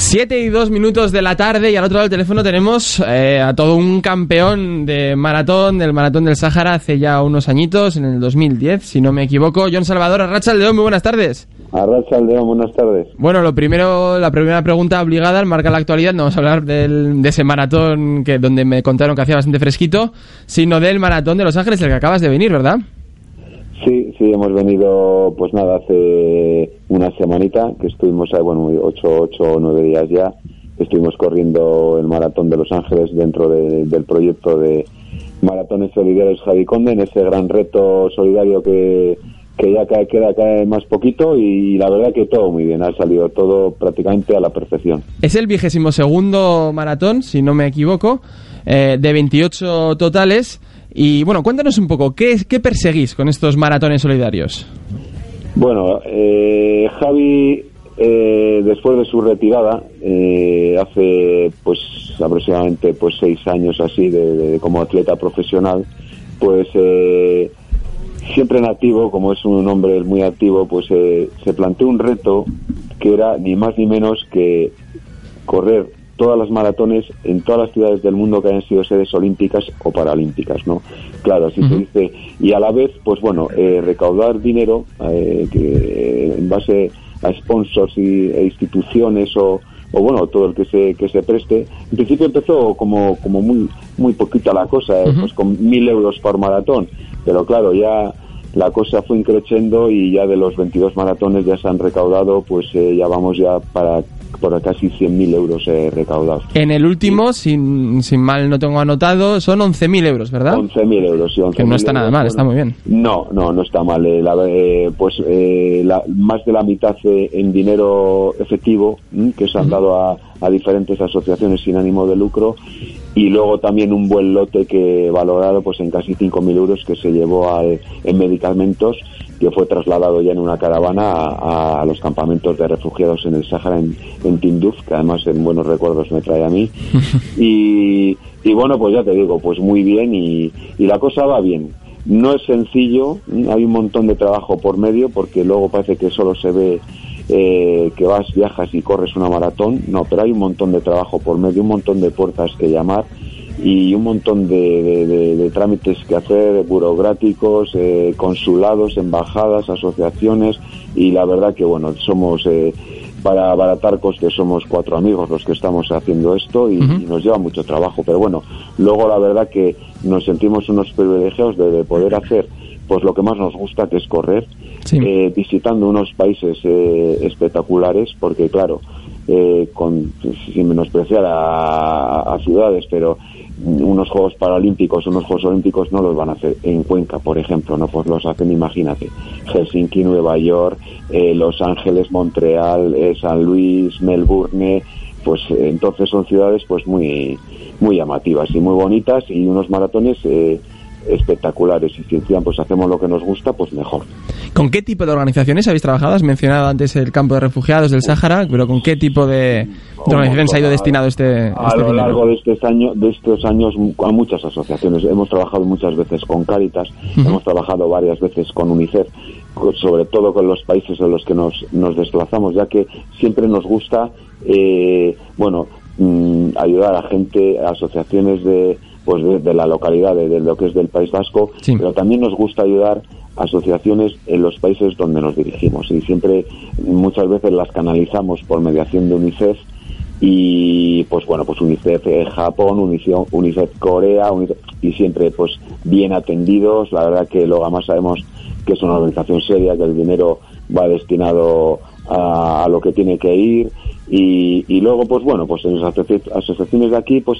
7 y 2 minutos de la tarde y al otro lado del teléfono tenemos eh, a todo un campeón de maratón, del maratón del Sáhara hace ya unos añitos, en el 2010, si no me equivoco. John Salvador Arracha León, muy buenas tardes. Arracha Aldeón, buenas tardes. Bueno, lo primero, la primera pregunta obligada, al marcar la actualidad, no vamos a hablar del, de ese maratón que donde me contaron que hacía bastante fresquito, sino del maratón de Los Ángeles, el que acabas de venir, ¿verdad? Sí, sí, hemos venido, pues nada, hace una semanita que estuvimos, bueno, ocho, ocho o nueve días ya, estuvimos corriendo el maratón de Los Ángeles dentro de- del proyecto de Maratones Solidarios Javi Conde, en ese gran reto solidario que, que ya cae- queda cae más poquito y la verdad que todo muy bien, ha salido todo prácticamente a la perfección. Es el vigésimo segundo maratón, si no me equivoco, eh, de 28 totales. Y bueno, cuéntanos un poco, ¿qué, perseguís con estos maratones solidarios? Bueno, eh, Javi, eh, después de su retirada, eh, hace pues aproximadamente pues seis años así de- como atleta profesional, pues eh, siempre en activo, como es un hombre muy activo, pues eh, se planteó un reto que era ni más ni menos que correr todas las maratones en todas las ciudades del mundo que hayan sido sedes olímpicas o paralímpicas, ¿no? Claro, así se dice. Y a la vez, pues bueno, eh, recaudar dinero eh, que en base a sponsors y, e instituciones o, o bueno, todo el que se, que se preste. En principio empezó como, como muy, muy poquita la cosa, eh, pues con mil euros por maratón. Pero claro, ya la cosa fue increciendo y ya de los 22 maratones ya se han recaudado, pues eh, ya vamos ya para por casi 100.000 euros eh, recaudados. En el último, sin, sin mal no tengo anotado, son 11.000 euros, ¿verdad? 11.000 euros, sí, 11.000 Que no está nada euros, mal, está muy bien. No, no, no está mal. eh, la- eh, pues eh, la- más de la mitad eh, en dinero efectivo mm, que se han dado a, a diferentes asociaciones sin ánimo de lucro y luego también un buen lote que valorado pues en casi 5.000 euros que se llevó al- en medicamentos que fue trasladado ya en una caravana a, a los campamentos de refugiados en el Sáhara en, en Tinduf, que además en buenos recuerdos me trae a mí. y, y bueno, pues ya te digo, pues muy bien y, y la cosa va bien. No es sencillo, hay un montón de trabajo por medio porque luego parece que solo se ve eh, que vas, viajas y corres una maratón. No, pero hay un montón de trabajo por medio, un montón de puertas que llamar y un montón de, de- de- de trámites que hacer, burocráticos, eh, consulados, embajadas, asociaciones y la verdad que bueno, somos... eh, para abaratar costes somos cuatro amigos los que estamos haciendo esto y, y nos lleva mucho trabajo. Pero bueno, luego la verdad que nos sentimos unos privilegiados de, de poder hacer pues lo que más nos gusta que es correr, eh, visitando unos países eh, espectaculares, porque claro, eh, con, sin menospreciar a, a ciudades, pero unos Juegos Paralímpicos, unos Juegos Olímpicos no los van a hacer en Cuenca, por ejemplo, no pues los hacen, imagínate, Helsinki, Nueva York, eh, Los Ángeles, Montreal, eh, San Luis, Melbourne, pues eh, entonces son ciudades pues muy muy llamativas y muy bonitas y unos maratones eh, espectaculares y si encima pues hacemos lo que nos gusta pues mejor. ¿Con qué tipo de organizaciones habéis trabajado? Has mencionado antes el campo de refugiados del Sáhara, pero ¿con qué tipo de, de organizaciones ha ido destinado este, a este lo dinero? largo de estos años de estos años a muchas asociaciones hemos trabajado muchas veces con Cáritas hemos trabajado varias veces con UNICEF sobre todo con los países en los que nos, nos desplazamos ya que siempre nos gusta eh, bueno mm, ayudar a gente a asociaciones de pues de, de la localidad de, de lo que es del País Vasco pero también nos gusta ayudar a asociaciones en los países donde nos dirigimos. Y siempre muchas veces las canalizamos por mediación de UNICEF y pues bueno pues UNICEF eh, Japón UNICEF, UNICEF Corea UNICEF- y siempre pues bien atendidos. La verdad que luego además sabemos que es una organización seria que el dinero va destinado a, a lo que tiene que ir. Y, y luego pues bueno pues en las asoci- asociaciones de aquí pues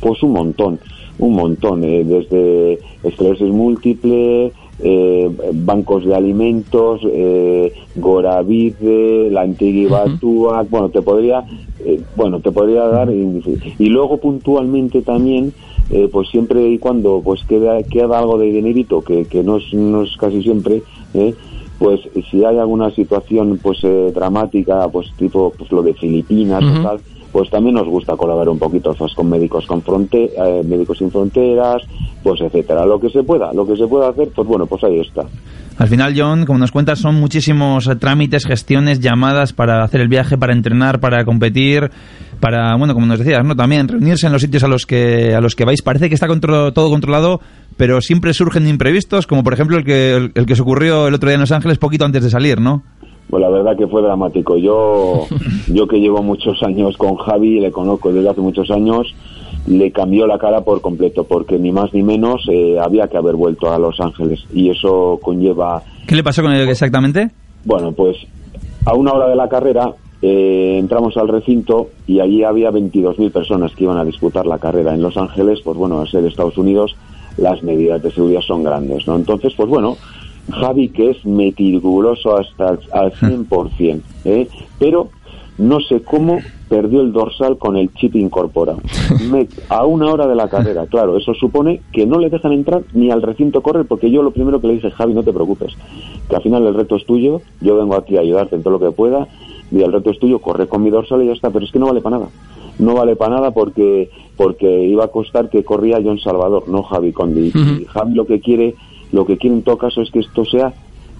pues un montón un montón eh, desde esclerosis múltiple eh, bancos de alimentos, eh, Goravide, la Antigua bueno, te podría, eh, bueno, te podría dar y, y luego puntualmente también, eh, pues siempre y cuando pues queda, queda algo de dinerito, que, que no, es, no es casi siempre, eh, pues si hay alguna situación pues eh, dramática, pues tipo pues lo de Filipinas Ujú. o tal, pues también nos gusta colaborar un poquito pues, con médicos con fronte, eh, médicos sin fronteras, pues etcétera, lo que se pueda, lo que se pueda hacer, pues bueno, pues ahí está. Al final, John, como nos cuentas, son muchísimos trámites, gestiones, llamadas para hacer el viaje, para entrenar, para competir, para, bueno, como nos decías, ¿no? También reunirse en los sitios a los que a los que vais. Parece que está contro- todo controlado, pero siempre surgen imprevistos, como por ejemplo el que el, el que se ocurrió el otro día en Los Ángeles poquito antes de salir, ¿no? Pues la verdad que fue dramático. Yo, yo que llevo muchos años con Javi, le conozco desde hace muchos años, le cambió la cara por completo, porque ni más ni menos eh, había que haber vuelto a Los Ángeles y eso conlleva ¿Qué le pasó con él exactamente? Bueno, pues a una hora de la carrera eh, entramos al recinto y allí había 22.000 personas que iban a disputar la carrera en Los Ángeles. Pues bueno, al ser Estados Unidos, las medidas de seguridad son grandes, ¿no? Entonces, pues bueno, Javi, que es meticuloso hasta al 100%, ¿eh? pero no sé cómo perdió el dorsal con el chip incorporado. Me- a una hora de la carrera, claro, eso supone que no le dejan entrar ni al recinto correr, porque yo lo primero que le dije, Javi, no te preocupes, que al final el reto es tuyo, yo vengo aquí a ayudarte en todo lo que pueda, y el reto es tuyo, corre con mi dorsal y ya está, pero es que no vale para nada. No vale para nada porque porque iba a costar que corría John Salvador, no Javi Condi. Y Javi lo que quiere, lo que quiere en todo caso es que esto sea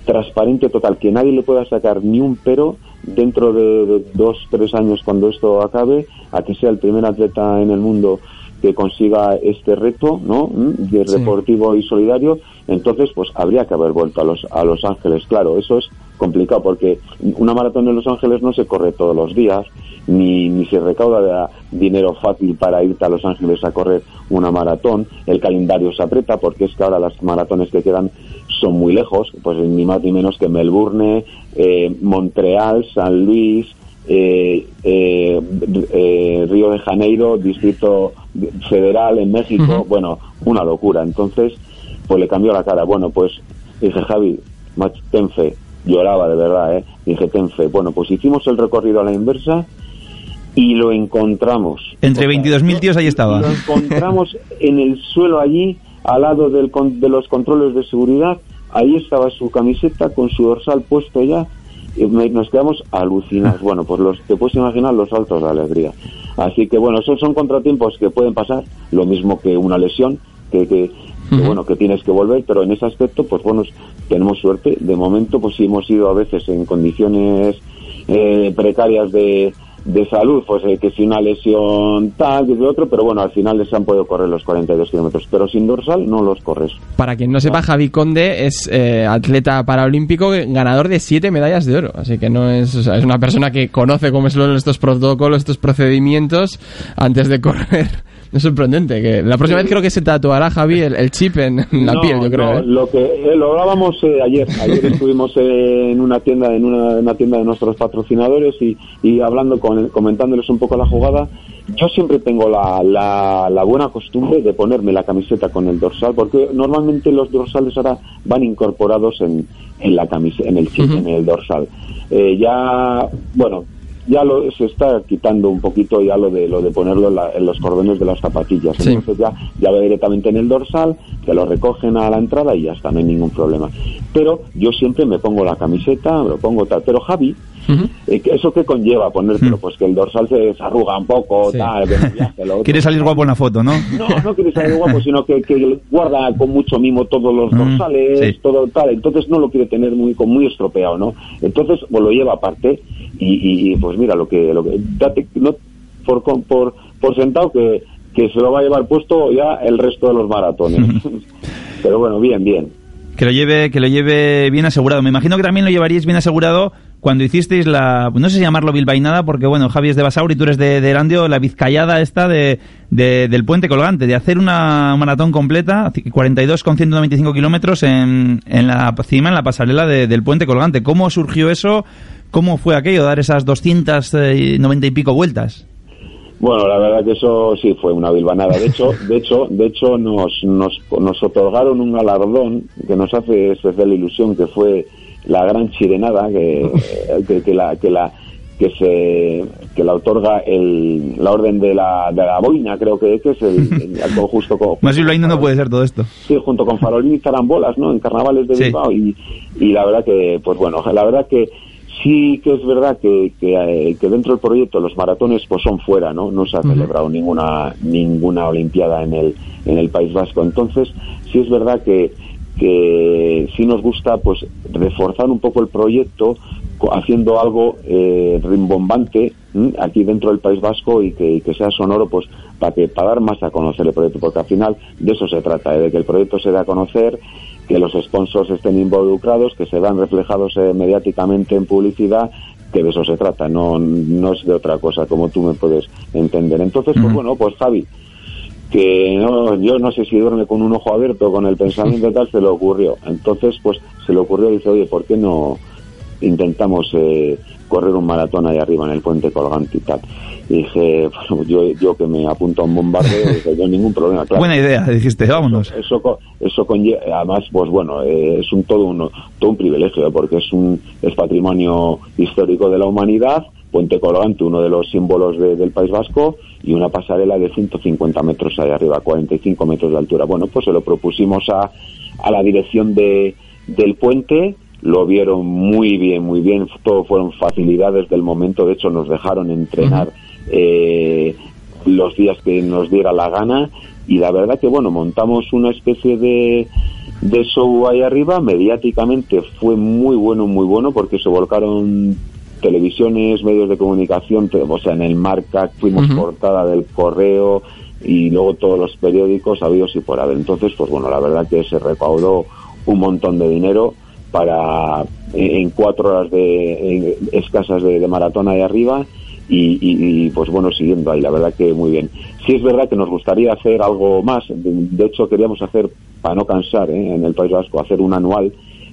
transparente total, que nadie le pueda sacar ni un pero dentro de, de dos, tres años cuando esto acabe, a que sea el primer atleta en el mundo que consiga este reto, ¿no? ¿Mm? De Sí. deportivo y solidario, entonces pues habría que haber vuelto a los a Los Ángeles, claro, eso es complicado porque una maratón en Los Ángeles no se corre todos los días, ni, ni se recauda dinero fácil para irte a Los Ángeles a correr una maratón. El calendario se aprieta porque es que ahora las maratones que quedan son muy lejos, pues ni más ni menos que Melbourne, eh, Montreal, San Luis, Río de Janeiro, Distrito Federal en México, bueno, una locura. Entonces, pues le cambió la cara. Bueno, pues dije, Javi, ten fe. Lloraba de verdad, ¿eh? Dije, ten fe. Bueno, pues hicimos el recorrido a la inversa y lo encontramos. Entre 22.000 tíos ahí estaba. Lo encontramos en el suelo allí, al lado del de los controles de seguridad. Ahí estaba su camiseta con su dorsal puesto ya. Nos quedamos alucinados. Bueno, pues los, te puedes imaginar los saltos de alegría. Así que bueno, esos son contratiempos que pueden pasar, lo mismo que una lesión, que, que, que, bueno, que tienes que volver, pero en ese aspecto, pues bueno, tenemos suerte. De momento, pues sí hemos ido a veces en condiciones eh, precarias de, de salud, pues eh, que si una lesión tal, que si otro, pero bueno, al final les han podido correr los 42 kilómetros, pero sin dorsal no los corres. Para quien no sepa, Javi Conde es eh, atleta paraolímpico, ganador de siete medallas de oro. Así que no es, o sea, es una persona que conoce cómo son estos protocolos, estos procedimientos antes de correr. Es sorprendente. que La próxima vez creo que se tatuará Javi el, el chip en, en la No, piel, yo creo. no, ¿eh? Lo que eh, lo hablábamos eh, ayer. Ayer estuvimos eh, en una tienda, en una, una tienda de nuestros patrocinadores y, y hablando con, comentándoles un poco la jugada. Yo siempre tengo la, la, la buena costumbre de ponerme la camiseta con el dorsal, porque normalmente los dorsales ahora van incorporados en, en la camiseta, en el chip, en el dorsal. Eh, ya, bueno, ya lo, se está quitando un poquito ya lo de lo de ponerlo en, la- en los cordones de las zapatillas. Sí. Entonces ya, ya va directamente en el dorsal, te lo recogen a la entrada y ya está, no hay ningún problema. Pero yo siempre me pongo la camiseta, me lo pongo tal. Pero Javi, eh, que ¿eso qué conlleva ponértelo? Pues que el dorsal se desarruga un poco, Sí. tal, viaje, lo otro. Quiere salir guapo en la foto, ¿no? No, no quiere salir guapo, sino que, que guarda con mucho mimo todos los Mm, dorsales, sí. todo tal. Entonces no lo quiere tener muy con muy estropeado, ¿no? Entonces pues lo lleva aparte y- y, pues mira lo que lo que date no por por por sentado que que se lo va a llevar puesto ya el resto de los maratones. Pero bueno, bien, bien. Que lo lleve, que lo lleve bien asegurado. Me imagino que también lo llevaríais bien asegurado cuando hicisteis la, no sé si llamarlo bilbainada, porque bueno, Javi es de Basauri, tú eres de, de Erandio, la vizcayada esta de, de- del puente colgante, de hacer una maratón completa, 42 con 195 kilómetros en, en la cima, en la pasarela de- del puente colgante. ¿Cómo surgió eso? ¿Cómo fue aquello, dar esas 290 y pico vueltas? Bueno, la verdad que eso sí fue una bilbanada. De hecho, de hecho, de hecho nos, nos, nos otorgaron un galardón que nos hace especial ilusión, que fue la gran chirenada que, que, que la que la que se que la otorga el, la orden de la, de la boina creo que, que es el, el- justo con, Más bilbaíno no puede ser todo esto. Sí, junto con Farolín y Carambolas, ¿no? En carnavales de Sí. Bilbao. Y, y la verdad que, pues bueno, la verdad que sí que es verdad que, que, eh, que dentro del proyecto los maratones pues son fuera, ¿no? No se ha celebrado ninguna ninguna olimpiada en el en el País Vasco. Entonces, sí es verdad que que sí nos gusta pues reforzar un poco el proyecto haciendo algo eh, rimbombante ¿m? aquí dentro del País Vasco y que, y que sea sonoro pues para que para dar más a conocer el proyecto porque al final de eso se trata ¿eh? de que el proyecto se dé a conocer que los sponsors estén involucrados que se vean reflejados eh, mediáticamente en publicidad que de eso se trata no no es de otra cosa como tú me puedes entender. Entonces pues bueno pues Javi que no, yo no sé si duerme con un ojo abierto con el pensamiento tal se le ocurrió. Entonces pues se le ocurrió y dice oye por qué no intentamos eh, correr un maratón ahí arriba en el puente colgante y tal y dije bueno, yo yo que me apunto a un bombardeo dije yo ningún problema claro Buena idea, dijiste, vámonos. eso eso conlleva además pues bueno eh, es un todo un todo un privilegio porque es un es patrimonio histórico de la humanidad Puente Colgante, uno de los símbolos de- del País Vasco, y una pasarela de 150 metros ahí arriba, 45 metros de altura. Bueno, pues se lo propusimos a, a la dirección de, del puente, lo vieron muy bien, muy bien, todo fueron facilidades del momento, de hecho nos dejaron entrenar eh, los días que nos diera la gana. Y la verdad que bueno, montamos una especie de, de show ahí arriba, mediáticamente fue muy bueno, muy bueno porque se volcaron televisiones, medios de comunicación, o sea, en el Marca fuimos portada del correo y luego todos los periódicos habidos y por haber. Entonces, pues bueno, la verdad que se recaudó un montón de dinero para en en cuatro horas de en escasas de, de maratón ahí arriba y, y- y, pues bueno siguiendo ahí la verdad que muy bien sí es verdad que nos gustaría hacer algo más de, de hecho queríamos hacer para no cansar ¿eh? en el País Vasco hacer un anual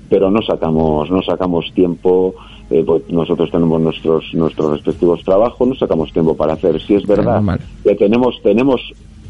pero no sacamos no sacamos tiempo eh, pues nosotros tenemos nuestros nuestros respectivos trabajos no sacamos tiempo para hacer si es verdad que tenemos tenemos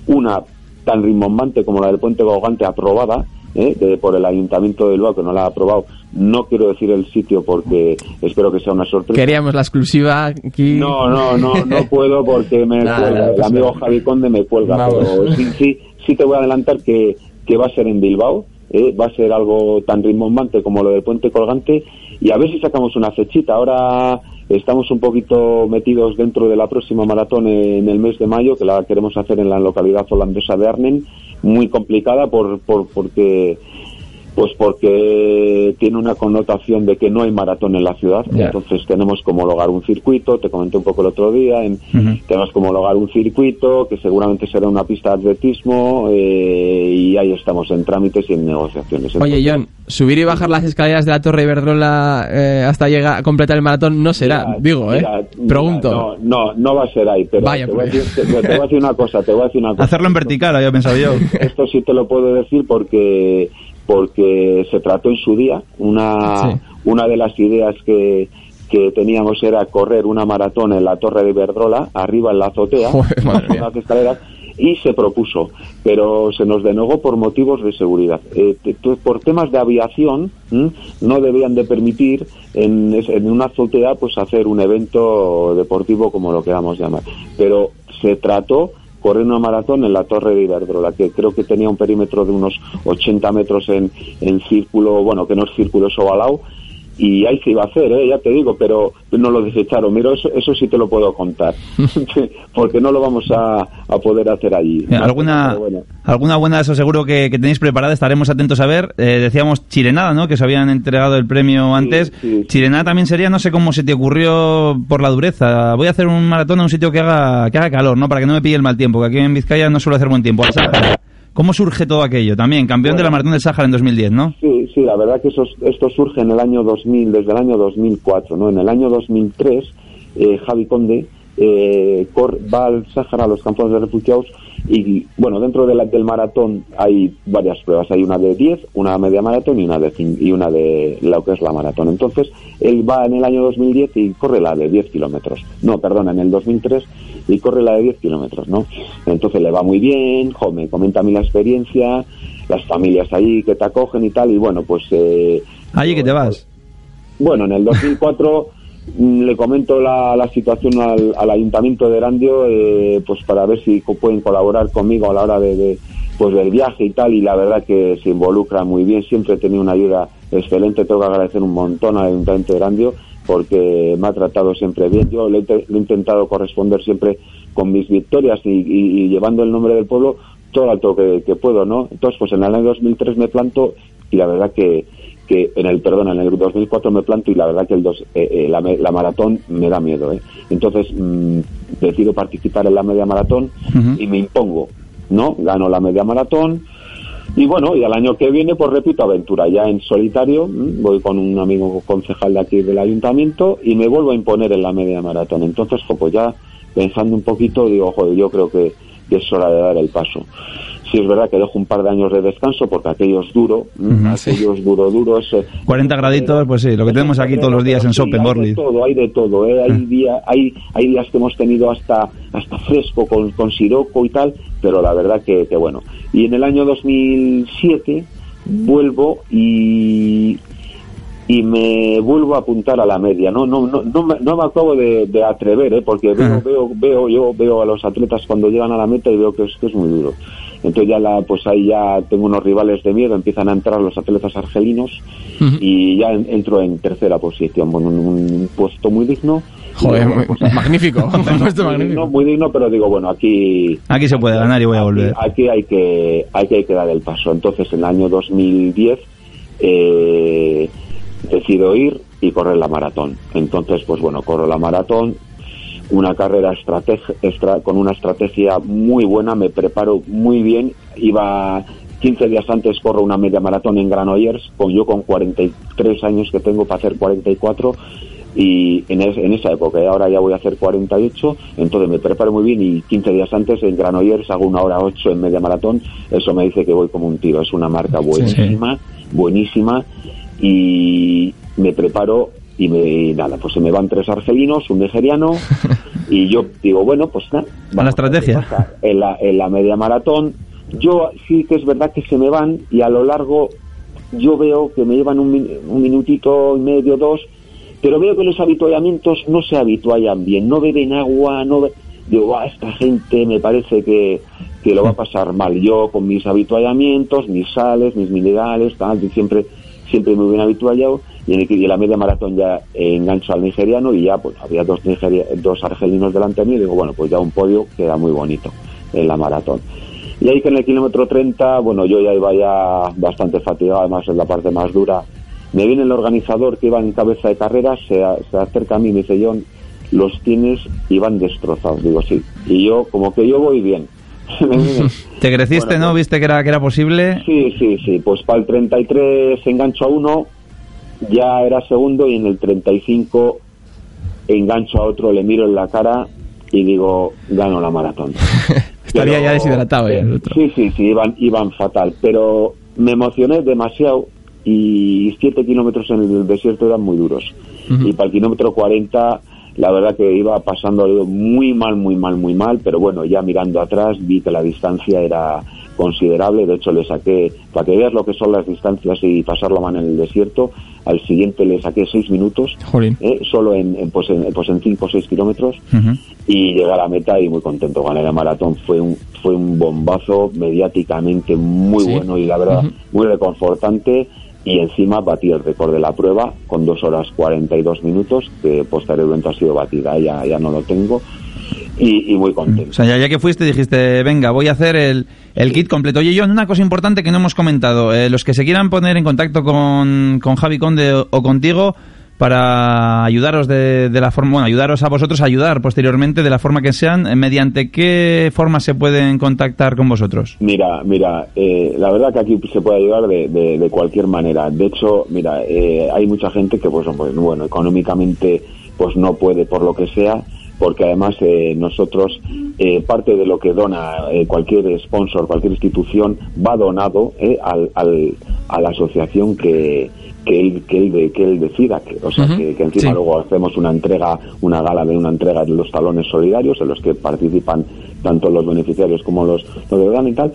una tan rimbombante como la del Puente Gogante aprobada ¿eh? de- por el Ayuntamiento de Bilbao que no la ha aprobado no quiero decir el sitio porque espero que sea una sorpresa Queríamos la exclusiva aquí. no, no, no, no puedo porque me cuelga. El pues amigo. Javi Conde me cuelga. Vamos. Pero sí, sí, sí te voy a adelantar que, que va a ser en Bilbao. ¿eh? Va a ser algo tan rimbombante como lo del puente colgante. Y a ver si sacamos una fechita. Ahora estamos un poquito metidos dentro de la próxima maratón en el mes de mayo, que la queremos hacer en la localidad holandesa de Arnhem. Muy complicada por, por, porque pues porque tiene una connotación de que no hay maratón en la ciudad, entonces tenemos que homologar un circuito, te comenté un poco el otro día, en- tenemos que homologar un circuito que seguramente será una pista de atletismo eh, y ahí estamos en trámites y en negociaciones. Oye, Entonces, John, subir y bajar las escaleras de la Torre Iberdrola eh, hasta llegar a completar el maratón no será, mira, digo, ¿eh? mira, Pregunto. No, no, no va a ser ahí, pero Vaya, te, voy a pues. decir, te- te voy a decir una cosa, te voy a decir una cosa. Hacerlo en vertical, había pensado yo. Esto sí te lo puedo decir porque porque se trató en su día. Una, Sí. una de las ideas que, que teníamos era correr una maratón en la Torre de Iberdrola, arriba en la azotea, con las escaleras, y se propuso, pero se nos denegó por motivos de seguridad. Eh, por temas de aviación, ¿m? no debían de permitir en, en una azotea pues hacer un evento deportivo como lo queramos llamar. Pero se trató correr una maratón en la Torre de Iberdrola, que creo que tenía un perímetro de unos 80 metros en, en círculo, bueno, que no es círculo, es ovalado, y ahí se iba a hacer, ¿eh? ya te digo, pero no lo desecharon. Mira, eso, eso sí te lo puedo contar, porque no lo vamos a, a poder hacer allí. ¿Alguna, bueno. alguna buena de eso seguro que, que tenéis preparada? Estaremos atentos a ver. Eh, decíamos Chirenada, ¿no? Que os habían entregado el premio antes. sí. Chirenada también sería, no sé cómo se te ocurrió por la dureza. Voy a hacer un maratón en un sitio que haga, que haga calor, ¿no? Para que no me pille el mal tiempo, que aquí en Vizcaya no suele hacer buen tiempo. Sáhara. ¿Cómo surge todo aquello? También, campeón de la maratón del Sáhara en 2010, ¿no? Sí, sí, la verdad que eso, esto surge en el año 2000, desde el año 2004, ¿no? En el año 2003, eh, Javi Conde eh, cor- va al Sáhara, a los campos de refugiados, y bueno, dentro de la- del maratón hay varias pruebas. Hay una de 10, una media maratón y una de, y una de lo que es la maratón. Entonces, él va en el año 2010 y corre la de 10 kilómetros. No, perdona, en el 2003 y corre la de 10 kilómetros, ¿no? Entonces le va muy bien, jo, me comenta a mí la experiencia, las familias ahí que te acogen y tal, y bueno, pues... Eh, Allí que te vas. bueno, en el 2004 mm, le comento la, la situación al, al ayuntamiento de Erandio, eh, pues para ver si pueden colaborar conmigo a la hora de, de, pues del viaje y tal, y la verdad que se involucra muy bien. Siempre he tenido una ayuda excelente, tengo que agradecer un montón al ayuntamiento de Erandio porque me ha tratado siempre bien. Yo le le he intentado corresponder siempre con mis victorias y, llevando el nombre del pueblo todo alto que, que puedo, ¿no? Entonces, pues en el año 2003 me planto y la verdad que, que en el, perdón, en el 2004 me planto y la verdad que el dos, eh, eh, la, maratón me da miedo, ¿eh? Entonces, mm, decido participar en la media maratón y me impongo, ¿no? Gano la media maratón y bueno, y al año que viene, pues repito aventura, ya en solitario, mm, voy con un amigo concejal de aquí del ayuntamiento y me vuelvo a imponer en la media maratón. Entonces, jo, pues ya pensando un poquito, digo, joder, yo creo que, que es hora de dar el paso. Sí es verdad que dejo un par de años de descanso porque aquello es duro, sí. aquello es duro, duro, es... eh, 40 graditos, pues sí, lo que tenemos aquí todos los días en Sí, Sopen, hay de todo, hay de todo, ¿eh? hay, día, hay, hay días que hemos tenido hasta, hasta fresco con, con siroco y tal, pero la verdad que, que bueno. Y en el año 2007 vuelvo y, y me vuelvo a apuntar a la media. No, no, no, no, me, no me acabo de, de atrever, ¿eh? porque veo, veo, veo, yo veo a los atletas cuando llegan a la meta y veo que es, que es muy duro. Entonces ya la, pues ahí ya tengo unos rivales de miedo, empiezan a entrar los atletas argelinos y ya en- entro en tercera posición, bueno, un, un puesto muy digno. Joder, Y, bueno, muy- pues, magnífico. Muy digno, muy digno, pero digo, bueno, aquí Aquí se puede ganar y voy a volver. Aquí hay que, hay que, hay que dar el paso. Entonces, en el año 2010 eh, decido ir y correr la maratón. Entonces, pues bueno, corro la maratón, una carrera estrateg- estra- con una estrategia muy buena, me preparo muy bien, iba 15 días antes corro una media maratón en Granollers, con yo con 43 años que tengo para hacer 44 y en, es- en esa época, y ahora ya voy a hacer 48, entonces me preparo muy bien y 15 días antes en Granollers hago una hora 8 en media maratón, eso me dice que voy como un tiro, es una marca buenísima, buenísima y me preparo y me y nada, pues se me van tres argelinos, un nigeriano y yo digo, bueno, pues nada, A la estrategia. en la, en la media maratón. Yo sí que es verdad que se me van y a lo largo yo veo que me llevan un, un minutito y medio, dos, pero veo que los habituallamientos no se habituallan bien, no beben agua, no be- digo, "Buah, esta gente me parece que, que lo va a pasar mal. Yo con mis habituallamientos, mis sales, mis minerales, tal, y siempre, siempre muy bien habituallado, y en, el, y la media maratón ya eh, engancho al nigeriano y ya pues había dos, nigeria- dos argelinos delante de mí y digo, bueno, pues ya un podio queda muy bonito en la maratón. Y ahí que en el kilómetro 30, bueno, yo ya iba ya bastante fatigado, además es la parte más dura. Me viene el organizador que iba en cabeza de carrera, se, se acerca a mí y me dice, John, los tienes y van destrozados. Digo, sí. Y yo, como que yo voy bien. Te creciste, ¿no? ¿Viste que era, que era posible? Sí, sí, sí. Pues para el 33 engancho a uno, ya era segundo y en el 35 engancho a otro, le miro en la cara y digo, gano la maratón. Estaría Pero- ya deshidratado ya el otro. Sí, sí, sí, iban, iban fatal. Pero me emocioné demasiado y 7 kilómetros en el desierto eran muy duros. Y para el kilómetro 40, la verdad que iba pasando muy mal, muy mal, muy mal. Pero bueno, ya mirando atrás vi que la distancia era considerable. De hecho, le saqué, para que veas lo que son las distancias y pasar la mano en el desierto, al siguiente le saqué 6 minutos, eh, solo en, en, pues en, pues en 5 o 6 kilómetros y llegué a la meta y muy contento gané la maratón fue un fue un bombazo mediáticamente muy Sí. bueno y la verdad muy reconfortante y encima batí el récord de la prueba con 2 horas 42 minutos que posteriormente ha sido batida ya ya no lo tengo y, y muy contento O sea, ya, ya que fuiste dijiste, venga, voy a hacer el, el kit completo. Oye, John, una cosa importante que no hemos comentado. eh, los que se quieran poner en contacto con, con Javi Conde o, o contigo para ayudaros de, de la forma, bueno, ayudaros a vosotros a ayudar posteriormente de la forma que sean, eh, mediante qué forma se pueden contactar con vosotros. Mira, mira, eh, la verdad que aquí se puede ayudar de, de- cualquier manera. De hecho, mira, eh, hay mucha gente que, pues, pues, bueno, económicamente, pues no puede por lo que sea, porque además eh, nosotros eh, parte de lo que dona eh, cualquier sponsor, cualquier institución va donado eh, al, al- a la asociación que que él, que él, que él decida, que, o sea, que, que encima sí. luego hacemos una entrega, una gala de una entrega de los talones solidarios en los que participan tanto los beneficiarios como los, los de y tal,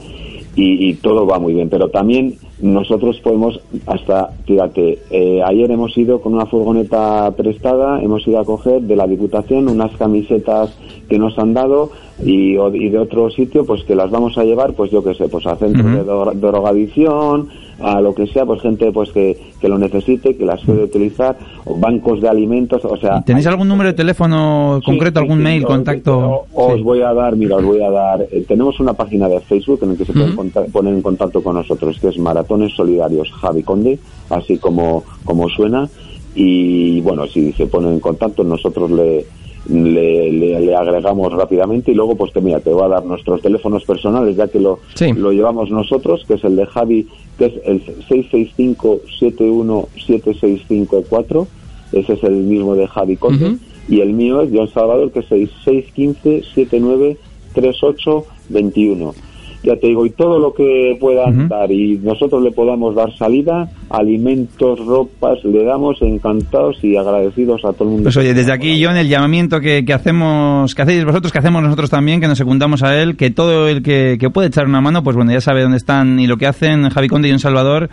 y, y todo va muy bien. Pero también nosotros podemos, hasta, fíjate, eh, ayer hemos ido con una furgoneta prestada, hemos ido a coger de la Diputación unas camisetas que nos han dado y, o- y de otro sitio, pues que las vamos a llevar, pues yo qué sé, pues a centros de dro- drogadicción, a lo que sea, pues gente pues que, que lo necesite, que las puede utilizar, o bancos de alimentos, o sea... ¿Tenéis algún número de teléfono concreto, Sí, algún sí, mail, contacto? Os, voy a dar, mira, os voy a dar. eh, tenemos una página de Facebook en la que se pueden conta- poner en contacto con nosotros, que es Maratones Solidarios Javi Conde, así como, como suena. Y bueno, si se ponen en contacto, nosotros le, le, le- le agregamos rápidamente y luego, pues te, mira, te voy a dar nuestros teléfonos personales, ya que lo, Sí. lo llevamos nosotros, que es el de Javi, que es el 665-717654. Ese es el mismo de Javi Conde. Y el mío es John Salvador, que es 6615-793821. Ya te digo, y todo lo que puedan dar y nosotros le podamos dar salida, alimentos, ropas, le damos encantados y agradecidos a todo el mundo. Pues oye, desde aquí. John, el llamamiento que, que hacemos, que hacéis vosotros, que hacemos nosotros también, que nos secundamos a él, que todo el que, que puede echar una mano, pues bueno, ya sabe dónde están y lo que hacen Javi Conde y John Salvador,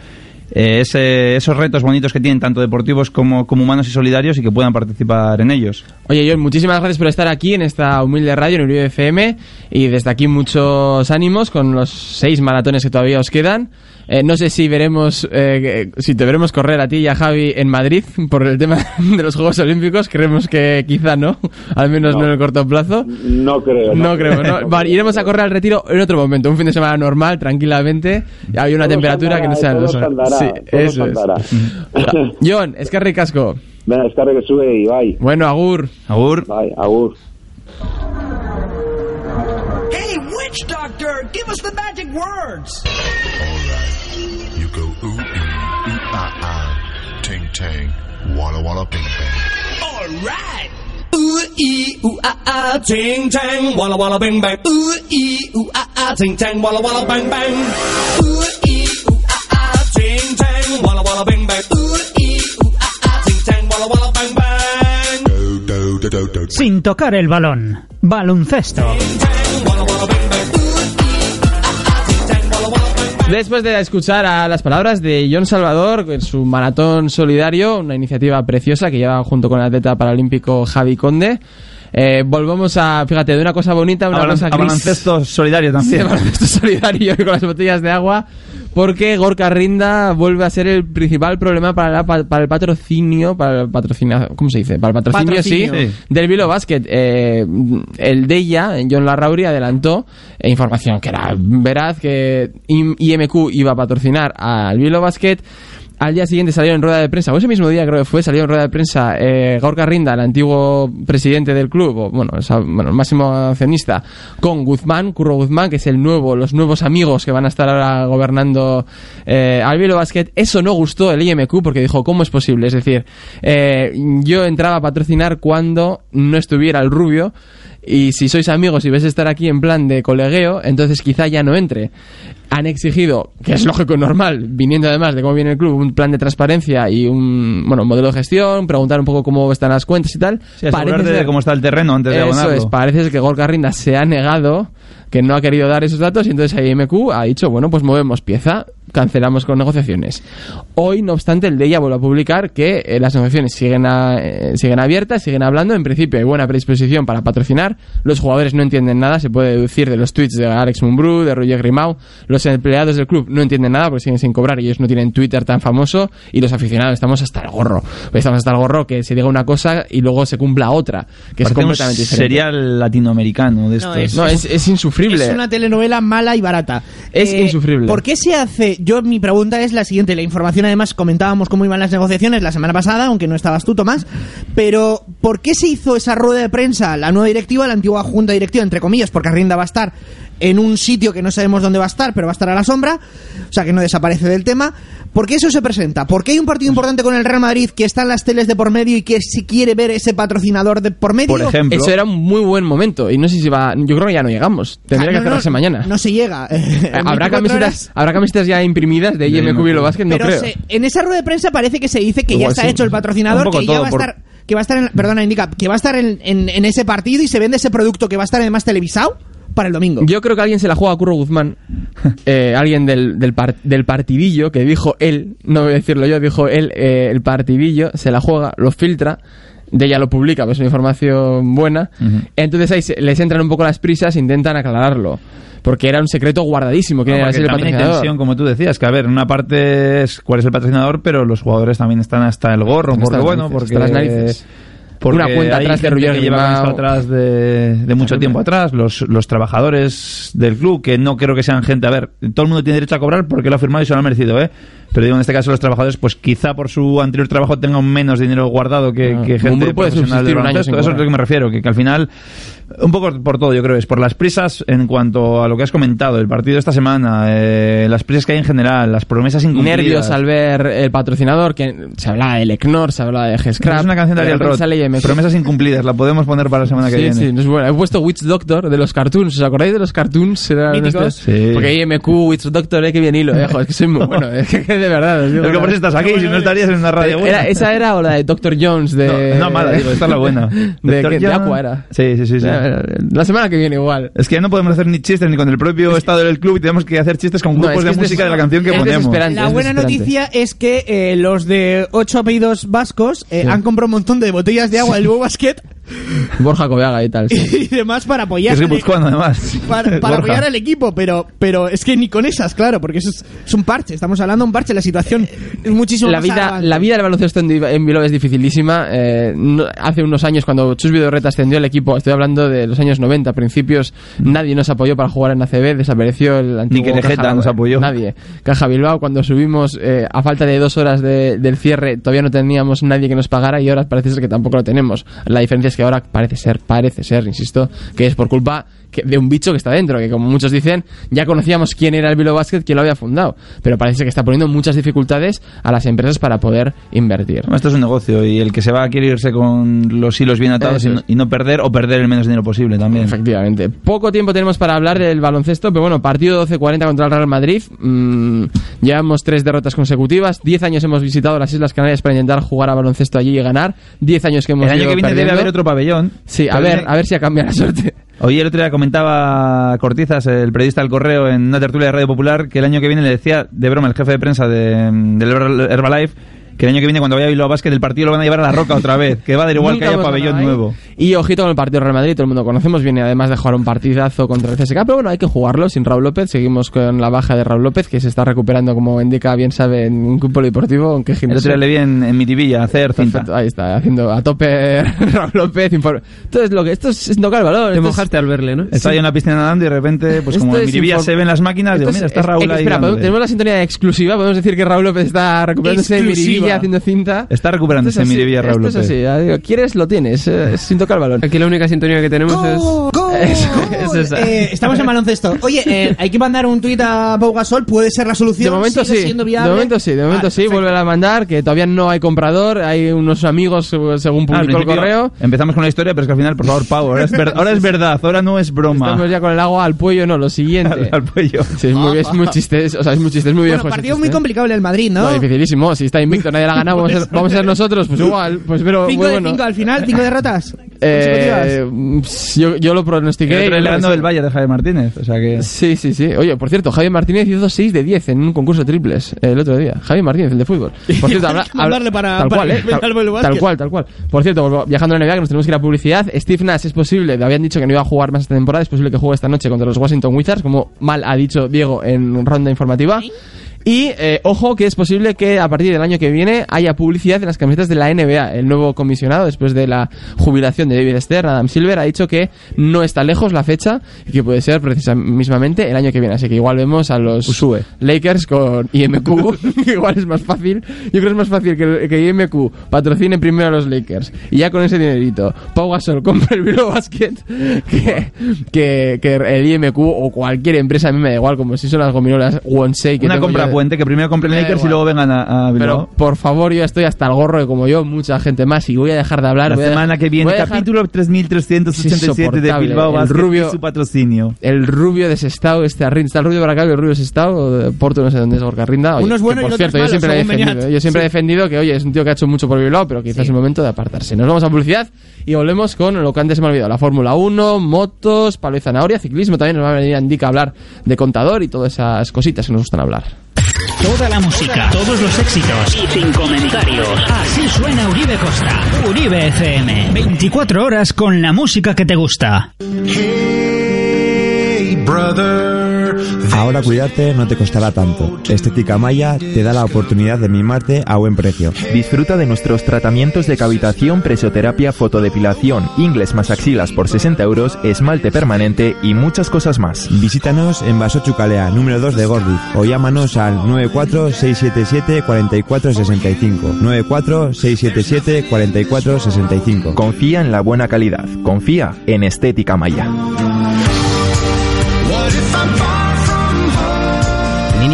eh, esos retos bonitos que tienen, tanto deportivos como, como humanos y solidarios, y que puedan participar en ellos. Oye, John, muchísimas gracias por estar aquí en esta humilde radio en Uribe FM y desde aquí muchos ánimos con los seis maratones que todavía os quedan. Eh, no sé si veremos, eh, si te veremos correr a ti y a Javi en Madrid por el tema de los Juegos Olímpicos. Creemos que quizá no, al menos no, No. en el corto plazo. No creo. No creo, ¿no? Vale, iremos a correr al retiro en otro momento, un fin de semana normal, tranquilamente. Hay una Todo temperatura que no sea todo horas. andará, Sí, todo eso es. John, es que ricasco. Venga, descarga que sube y bye. Bueno, Agur. Agur. Bye, agur. Hey, which Ouch, doctor! Give us the magic words! All right. You go ooh ooh ooh ah ah, ting tang, walla walla bing bang. All right! Ooh ee ooh ah ah, ting tang, walla walla bang bang. Ooh ee ooh ah ah, ting tang, walla walla bang bang. Ooh ee ooh ah ah, ting tang, walla walla bang bang. Ooh ee ooh ah ah, ting tang, walla walla bang bang. Do do do do do. Sin tocar el balón. Baloncesto. Después de escuchar a las palabras de John Salvador en su maratón solidario, una iniciativa preciosa que lleva junto con el atleta paralímpico Javi Conde, eh, volvemos a, fíjate, de una cosa bonita a una A cosa a gris. baloncesto solidario Sí, también. de baloncesto solidario con las botellas de agua, porque Gorka Rinda vuelve a ser el principal problema para, la- para el patrocinio, para el patrocinio, ¿cómo se dice? Para el patrocinio, Patrocinio. sí, Sí. del Vilo Basket. Eh, el de ella, John Larrauri, adelantó eh, información que era veraz, que IM- IMQ iba a patrocinar al Vilo Basket. Al día siguiente salió en rueda de prensa, o ese mismo día creo que fue, salió en rueda de prensa eh, Gorka Rinda, el antiguo presidente del club, o bueno, esa- bueno, el máximo accionista, con Guzmán, Curro Guzmán, que es el nuevo, los nuevos amigos que van a estar ahora gobernando eh, al Vilo Basket. Eso no gustó el IMQ porque dijo, ¿cómo es posible? Es decir, eh, yo entraba a patrocinar cuando no estuviera el rubio y si sois amigos y ves estar aquí en plan de colegueo, entonces quizá ya no entre. Han exigido, que es lógico y normal, viniendo además de cómo viene el club, un plan de transparencia y un bueno un modelo de gestión, preguntar un poco cómo están las cuentas y tal. Sí, ser- de cómo está el terreno antes de eso abonarlo. es, parece ser que Gorka Rinda se ha negado, que no ha querido dar esos datos y entonces IMQ ha dicho, bueno, pues movemos pieza, cancelamos con negociaciones. Hoy, no obstante, el de ella vuelve a publicar que eh, las negociaciones siguen, a- eh, siguen abiertas, siguen hablando, en principio hay buena predisposición para patrocinar, los jugadores no entienden nada, se puede deducir de los tweets de Alex Mumbrú, de Roger Grimau, los empleados del club no entienden nada porque siguen sin cobrar y ellos no tienen Twitter tan famoso y los aficionados estamos hasta el gorro. Estamos hasta el gorro que se diga una cosa y luego se cumpla otra, que es completamente diferente. serial latinoamericano de No, estos. es- No, es, es insufrible. Es una telenovela mala y barata. Eh, Es insufrible. ¿Por qué se hace? Yo, mi pregunta es la siguiente. La información, además, comentábamos cómo iban las negociaciones la semana pasada, aunque no estabas tú, Tomás. Pero, ¿por qué se hizo esa rueda de prensa? La nueva directiva, la antigua junta directiva, entre comillas, porque Arrinda va a estar en un sitio que no sabemos dónde va a estar, pero va a estar a la sombra. O sea, que no desaparece del tema. ¿Por qué eso se presenta? ¿Por qué hay un partido importante con el Real Madrid que está en las teles de por medio y que si quiere ver ese patrocinador de por medio? Por ejemplo, Eso era un muy buen momento y no sé si va. Yo creo que ya no llegamos. Tendría Ah, que no, cerrarse no, mañana. No se llega. Eh, ¿Habrá 24 camisetas, horas. ¿Habrá camisetas ya imprimidas de IMQ Basket? No pero creo. se- en esa rueda de prensa parece que se dice que ya está sí. hecho el patrocinador, que ya va a por- estar, que va a estar en, perdona, indica, que va a estar en, en- en ese partido y se vende ese producto que va a estar además televisado para el domingo. Yo creo que alguien se la juega a Curro Guzmán, eh, alguien del, del, par- del partidillo, que dijo él, no voy a decirlo yo, dijo él, eh, el partidillo, se la juega, lo filtra, de ella lo publica, pues es una información buena, entonces ahí se- les entran un poco las prisas e intentan aclararlo, porque era un secreto guardadísimo, que No, era el también hay patrocinador. tensión, como tú decías, que a ver, una parte es cuál es el patrocinador, pero los jugadores también están hasta el gorro, porque bueno, narices, porque hasta las narices. Porque Una cuenta hay atrás de Roger que lleva esto atrás de, de mucho tiempo atrás, los, los trabajadores del club, que no creo que sean gente, a ver, todo el mundo tiene derecho a cobrar porque lo ha firmado y se lo ha merecido, ¿eh? Pero digo, en este caso los trabajadores, pues quizá por su anterior trabajo tengan menos dinero guardado que, Ah, que gente profesional del subsistir un año. Eso es cobrar. lo que me refiero, que, que al final, un poco por todo, yo creo, es por las prisas en cuanto a lo que has comentado, el partido de esta semana, eh, las prisas que hay en general, las promesas incumplidas. Nervios al ver el patrocinador, que se hablaba de Lecnor, se hablaba de G-Scrap. Es una canción de Ariel Roth. Promesas incumplidas, la podemos poner para la semana que sí, viene. Sí, no es buena. He puesto Witch Doctor de los cartoons. ¿Os acordáis de los cartoons? Míticos. Sí. Porque IMQ, Witch Doctor, eh, que bien hilo. Eh, joder, es que soy muy bueno. Es de verdad. Es que por eso estás aquí, si no estarías en una radio buena. Era- esa era o la de Dr. Jones de. No, no mala, digo, esta es la buena. De, que- de. Aqua era. Sí, sí, sí. sí. La semana que viene igual. Es que ya no podemos hacer ni chistes ni con el propio estado del club y tenemos que hacer chistes con No, grupos es que de es música de la canción que es ponemos. La buena noticia es que eh, los de ocho apellidos vascos eh, han comprado un montón de botellas de agua del Nuevo Basket Borja Coveaga y tal. sí. y demás para apoyar es además. para, para apoyar al equipo, pero pero es que ni con esas, claro, porque eso es, es un parche, estamos hablando de un parche. La situación es muchísimo la más vida, la vida del baloncesto en, en Bilbao es dificilísima. Eh, no- hace unos años, cuando Chus Vidorreta ascendió el equipo, estoy hablando de los años 90, principios, nadie nos apoyó para jugar en ACB, desapareció el antiguo que Tejeta Caja- nos apoyó. Nadie. Caja Bilbao, cuando subimos, eh, a falta de dos horas de- del cierre, todavía no teníamos nadie que nos pagara y ahora parece ser que tampoco lo tenemos. La diferencia es que ahora parece ser, parece ser, insisto, que es por culpa que- de un bicho que está dentro, que como muchos dicen, ya conocíamos quién era el Bilbao Basket, quién lo había fundado, pero parece que está poniendo muchas dificultades a las empresas para poder invertir. Bueno, Esto es un negocio y el que se va quiere irse con los hilos bien atados y no, y no perder o perder el menos dinero posible también. Efectivamente. Poco tiempo tenemos para hablar del baloncesto, pero bueno, partido 12-40 contra el Real Madrid. Mm, llevamos tres derrotas consecutivas. Diez años hemos visitado las Islas Canarias para intentar jugar a baloncesto allí y ganar. Diez años que hemos El año que viene debe haber otro pabellón. Sí, a ver, a ver si ha cambiado la suerte. Hoy el otro día comentaba Cortizas, el periodista del Correo, en una tertulia de Radio Popular, que el año que viene le decía, de broma, el jefe de prensa de, del Herbal- Herbalife, que el año que viene cuando vaya a Bilbao Basket el partido lo van a llevar a la Roca otra vez, que va a dar igual que haya pabellón nuevo. Y ojito con el partido Real Madrid, todo el mundo conocemos, viene además de jugar un partidazo contra el CSK, pero bueno, hay que jugarlo sin Raúl López, seguimos con la baja de Raúl López, que se está recuperando, como indica bien sabe, en un club polideportivo, aunque día le vi en, en Mitivilla hacer cinta. Perfecto, ahí está, haciendo a tope Raúl López. Entonces, lo que esto es, es tocar el balón. Te esto es- mojaste al verle, ¿no? Está ahí en la piscina nadando y de repente, pues como en Mitivilla inform- se ven las máquinas, digo, mira, es- está es- Raúl es- ahí. Espera, tenemos la sintonía exclusiva. Podemos decir que Raúl López está recuperándose de Haciendo cinta. Está recuperándose Mitivilla Raúl esto López. es así, quieres, lo tienes, eh, sin tocar el balón. Aquí la única sintonía que tenemos es... Eso, es esa. Eh, estamos en baloncesto. Oye, eh, hay que mandar un tuit a Pau Gasol. ¿Puede ser la solución? De momento ¿Sigue sí, siendo de viable? momento sí, de momento Vale, sí, vuelve a mandar, que todavía no hay comprador, hay unos amigos, según Ah, al publicó el correo. Empezamos con la historia, pero es que al final, por favor, Pau, ahora es, ver- ahora es verdad, ahora no es broma. Estamos ya con el agua al cuello, no, lo siguiente. al cuello. Sí, es muy, es muy chiste, es- o sea, es muy chiste, es muy Bueno, viejo. partido chiste, muy complicado el Madrid, ¿no? No, dificilísimo. Si está invicto, nadie la ha ganado. Vamos a ser, vamos a ser nosotros, pues igual. Pues pero Cinco de cinco al final, cinco derrotas. Eh, yo, yo lo pronostiqué. el sí. Valle de Javier Martínez, o sea que... Sí, sí, sí. Oye, por cierto, Javier Martínez hizo 6 de 10 en un concurso de triples el otro día. Javier Martínez, el de fútbol. Por cierto, habla, para- tal para cual, eh, tal, cual, tal cual. Por cierto, viajando a la NBA, que nos tenemos que ir a publicidad. Steve Nash es posible, le habían dicho que no iba a jugar más esta temporada, es posible que juegue esta noche contra los Washington Wizards, como mal ha dicho Diego en ronda informativa. Y eh, ojo que es posible que a partir del año que viene haya publicidad en las camisetas de la NBA. El nuevo comisionado, después de la jubilación de David Stern, Adam Silver, ha dicho que no está lejos la fecha y que puede ser precisamente el año que viene. Así que igual vemos a los Usue. Lakers con IMQ, que igual es más fácil. Yo creo que es más fácil que, que IMQ patrocine primero a los Lakers y ya con ese dinerito Pau Gasol compre el Bilbao Basket que, que, que el IMQ o cualquier empresa, a mí me da igual, como si son las gominolas Wonsei. que Una compra puente, que primero compren da Lakers y igual. luego vengan a, a Bilbao. Pero por favor, yo estoy hasta el gorro de como yo, mucha gente más, y voy a dejar de hablar. La semana dejar- que viene, dejar- capítulo 3387 de. Bilbao El Basket rubio- y su patrocinio. El rubio de Sestao, este Arrinda, está el rubio para acá y el rubio de Sestao, de Porto no sé dónde es Gorka Arrinda. Oye, Uno es que bueno y por otro cierto, es yo malo, siempre, he defendido, yo siempre he Sí. defendido que, oye, es un tío que ha hecho mucho por Bilbao, pero quizás es el momento de apartarse. Nos vamos a publicidad y volvemos con lo que antes se me ha olvidado, la Fórmula 1, motos, palo y zanahoria, ciclismo, también nos va a venir a Indica a hablar de contador y todas esas cositas que nos gustan hablar. Toda la música, todos los éxitos y sin comentarios. Así suena Uribe Costa. Uribe FM. 24 horas con la música que te gusta. Hey, brother. Ahora cuidarte no te costará tanto. Estética Maya te da la oportunidad de mimarte a buen precio. Disfruta de nuestros tratamientos de cavitación, presoterapia, fotodepilación, ingles más axilas por 60 euros, esmalte permanente y muchas cosas más. Visítanos en Basochu Calea, número 2 de Gordi, o llámanos al 946774465. 946774465. Confía en la buena calidad. Confía en Estética Maya.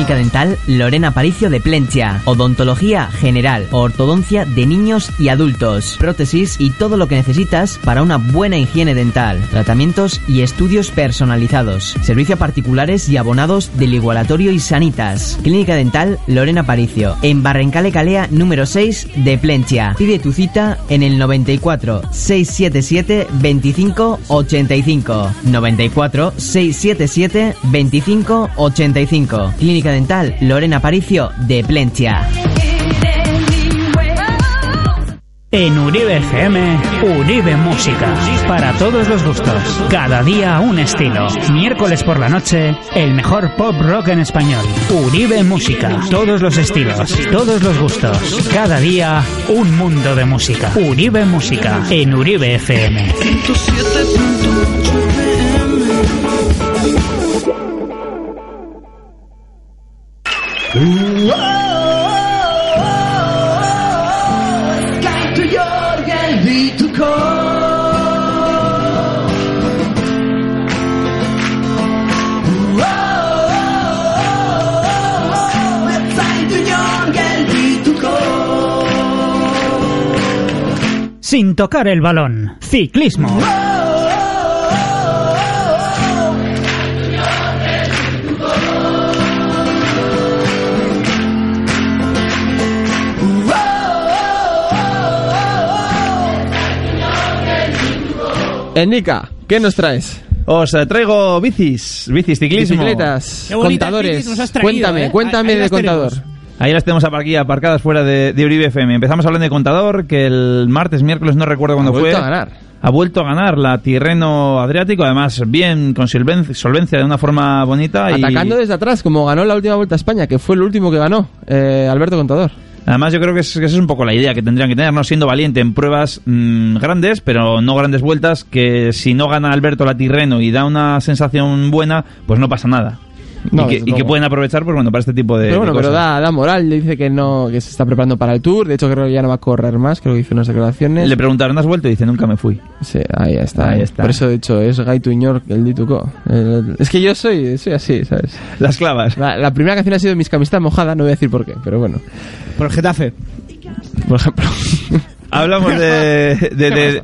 Clínica Dental Lorena Paricio de Plencha. Odontología general, ortodoncia de niños y adultos, prótesis y todo lo que necesitas para una buena higiene dental. Tratamientos y estudios personalizados. Servicio a particulares y abonados del Igualatorio y Sanitas. Clínica Dental Lorena Paricio. En Barrencale Calea número 6 de Plencha. Pide tu cita en el 94 677 25 85. 94 677 25 85. Clínica Dental Lorena Paricio de Plencha. En Uribe FM, Uribe Música. Para todos los gustos. Cada día un estilo. Miércoles por la noche, el mejor pop rock en español. Uribe Música. Todos los estilos, todos los gustos. Cada día un mundo de música. Uribe Música. En Uribe FM. Sin tocar el balón. Ciclismo. Enica, ¿qué nos traes? Os eh, traigo bicis, bicis, ciclismo. Bicicletas, contadores. bicis nos has traído, cuéntame, ¿eh? cuéntame Ahí de contador. tenemos. Ahí las tenemos aquí aparcadas fuera de, de Uribe FM. Empezamos hablando de contador, que el martes, miércoles, no recuerdo cuándo Ha fue. vuelto a ganar. Ha vuelto a ganar la Tirreno Adriático, además bien, con solven- solvencia, de una forma bonita. y- Atacando desde atrás, como ganó la última vuelta a España, que fue el último que ganó, eh, Alberto Contador. Además, yo creo que, es- que esa es un poco la idea que tendrían que tener, no siendo valiente en pruebas mm, grandes, pero no grandes vueltas, que si no gana Alberto la Tirreno y da una sensación buena, pues no pasa nada. No, y, que, y que pueden aprovechar, pues bueno, para este tipo de, pero bueno, de pero cosas. da, da moral, le dice que no, que se está preparando para el Tour, de hecho creo que ya no va a correr más, creo que hizo unas declaraciones. Le preguntaron, ¿has vuelto? Y dice, nunca me fui. Sí, ahí está. Ahí está. Por eso, de hecho, es Gaito Iñor el Dituco. El- Es que yo soy, soy así, ¿sabes? Las clavas. La, la primera canción ha sido Mis camistas mojada, no voy a decir por qué, pero bueno. Por el Getafe. Por ejemplo. Hablamos de, de, de,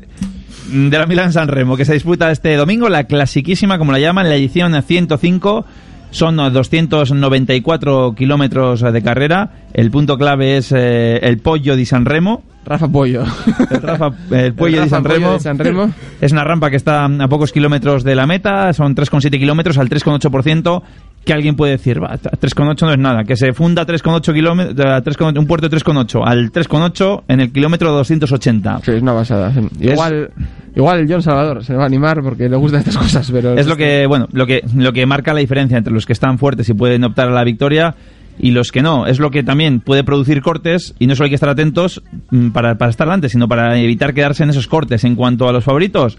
de la Milán San Remo, que se disputa este domingo, la clasiquísima, como la llaman, la edición 105. Son 294 kilómetros de carrera. El punto clave es eh, el Pollo di San Remo. Rafa Pollo. El, Rafa- el Pollo El San Remo. de San Remo. Es una rampa que está a pocos kilómetros de la meta. Son 3,7 kilómetros al 3,8%. Que alguien puede decir, va, 3,8 no es nada. Que se funda 3,8 kilómetros, 3,8 un puerto de 3,8 al 3,8 en el kilómetro 280. Sí, es una basada. sí. Igual, igual John Salvador se va a animar porque le gustan estas cosas, pero... Es lo que, bueno, lo que, lo que marca la diferencia entre los que están fuertes y pueden optar a la victoria y los que no. Es lo que también puede producir cortes y no solo hay que estar atentos mm, para, para estar delante, sino para evitar quedarse en esos cortes. En cuanto a los favoritos,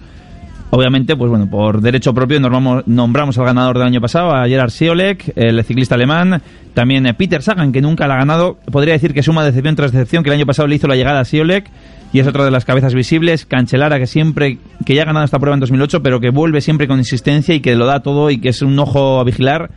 obviamente, pues bueno, por derecho propio nombramos, al ganador del año pasado, a Gerard Siolek, el ciclista alemán, también eh, Peter Sagan, que nunca la ha ganado. Podría decir que suma decepción tras decepción, que el año pasado le hizo la llegada a Siolek y es otra de las cabezas visibles. Cancelara, que siempre, que ya ha ganado esta prueba en 2008, pero que vuelve siempre con insistencia y que lo da todo y que es un ojo a vigilar.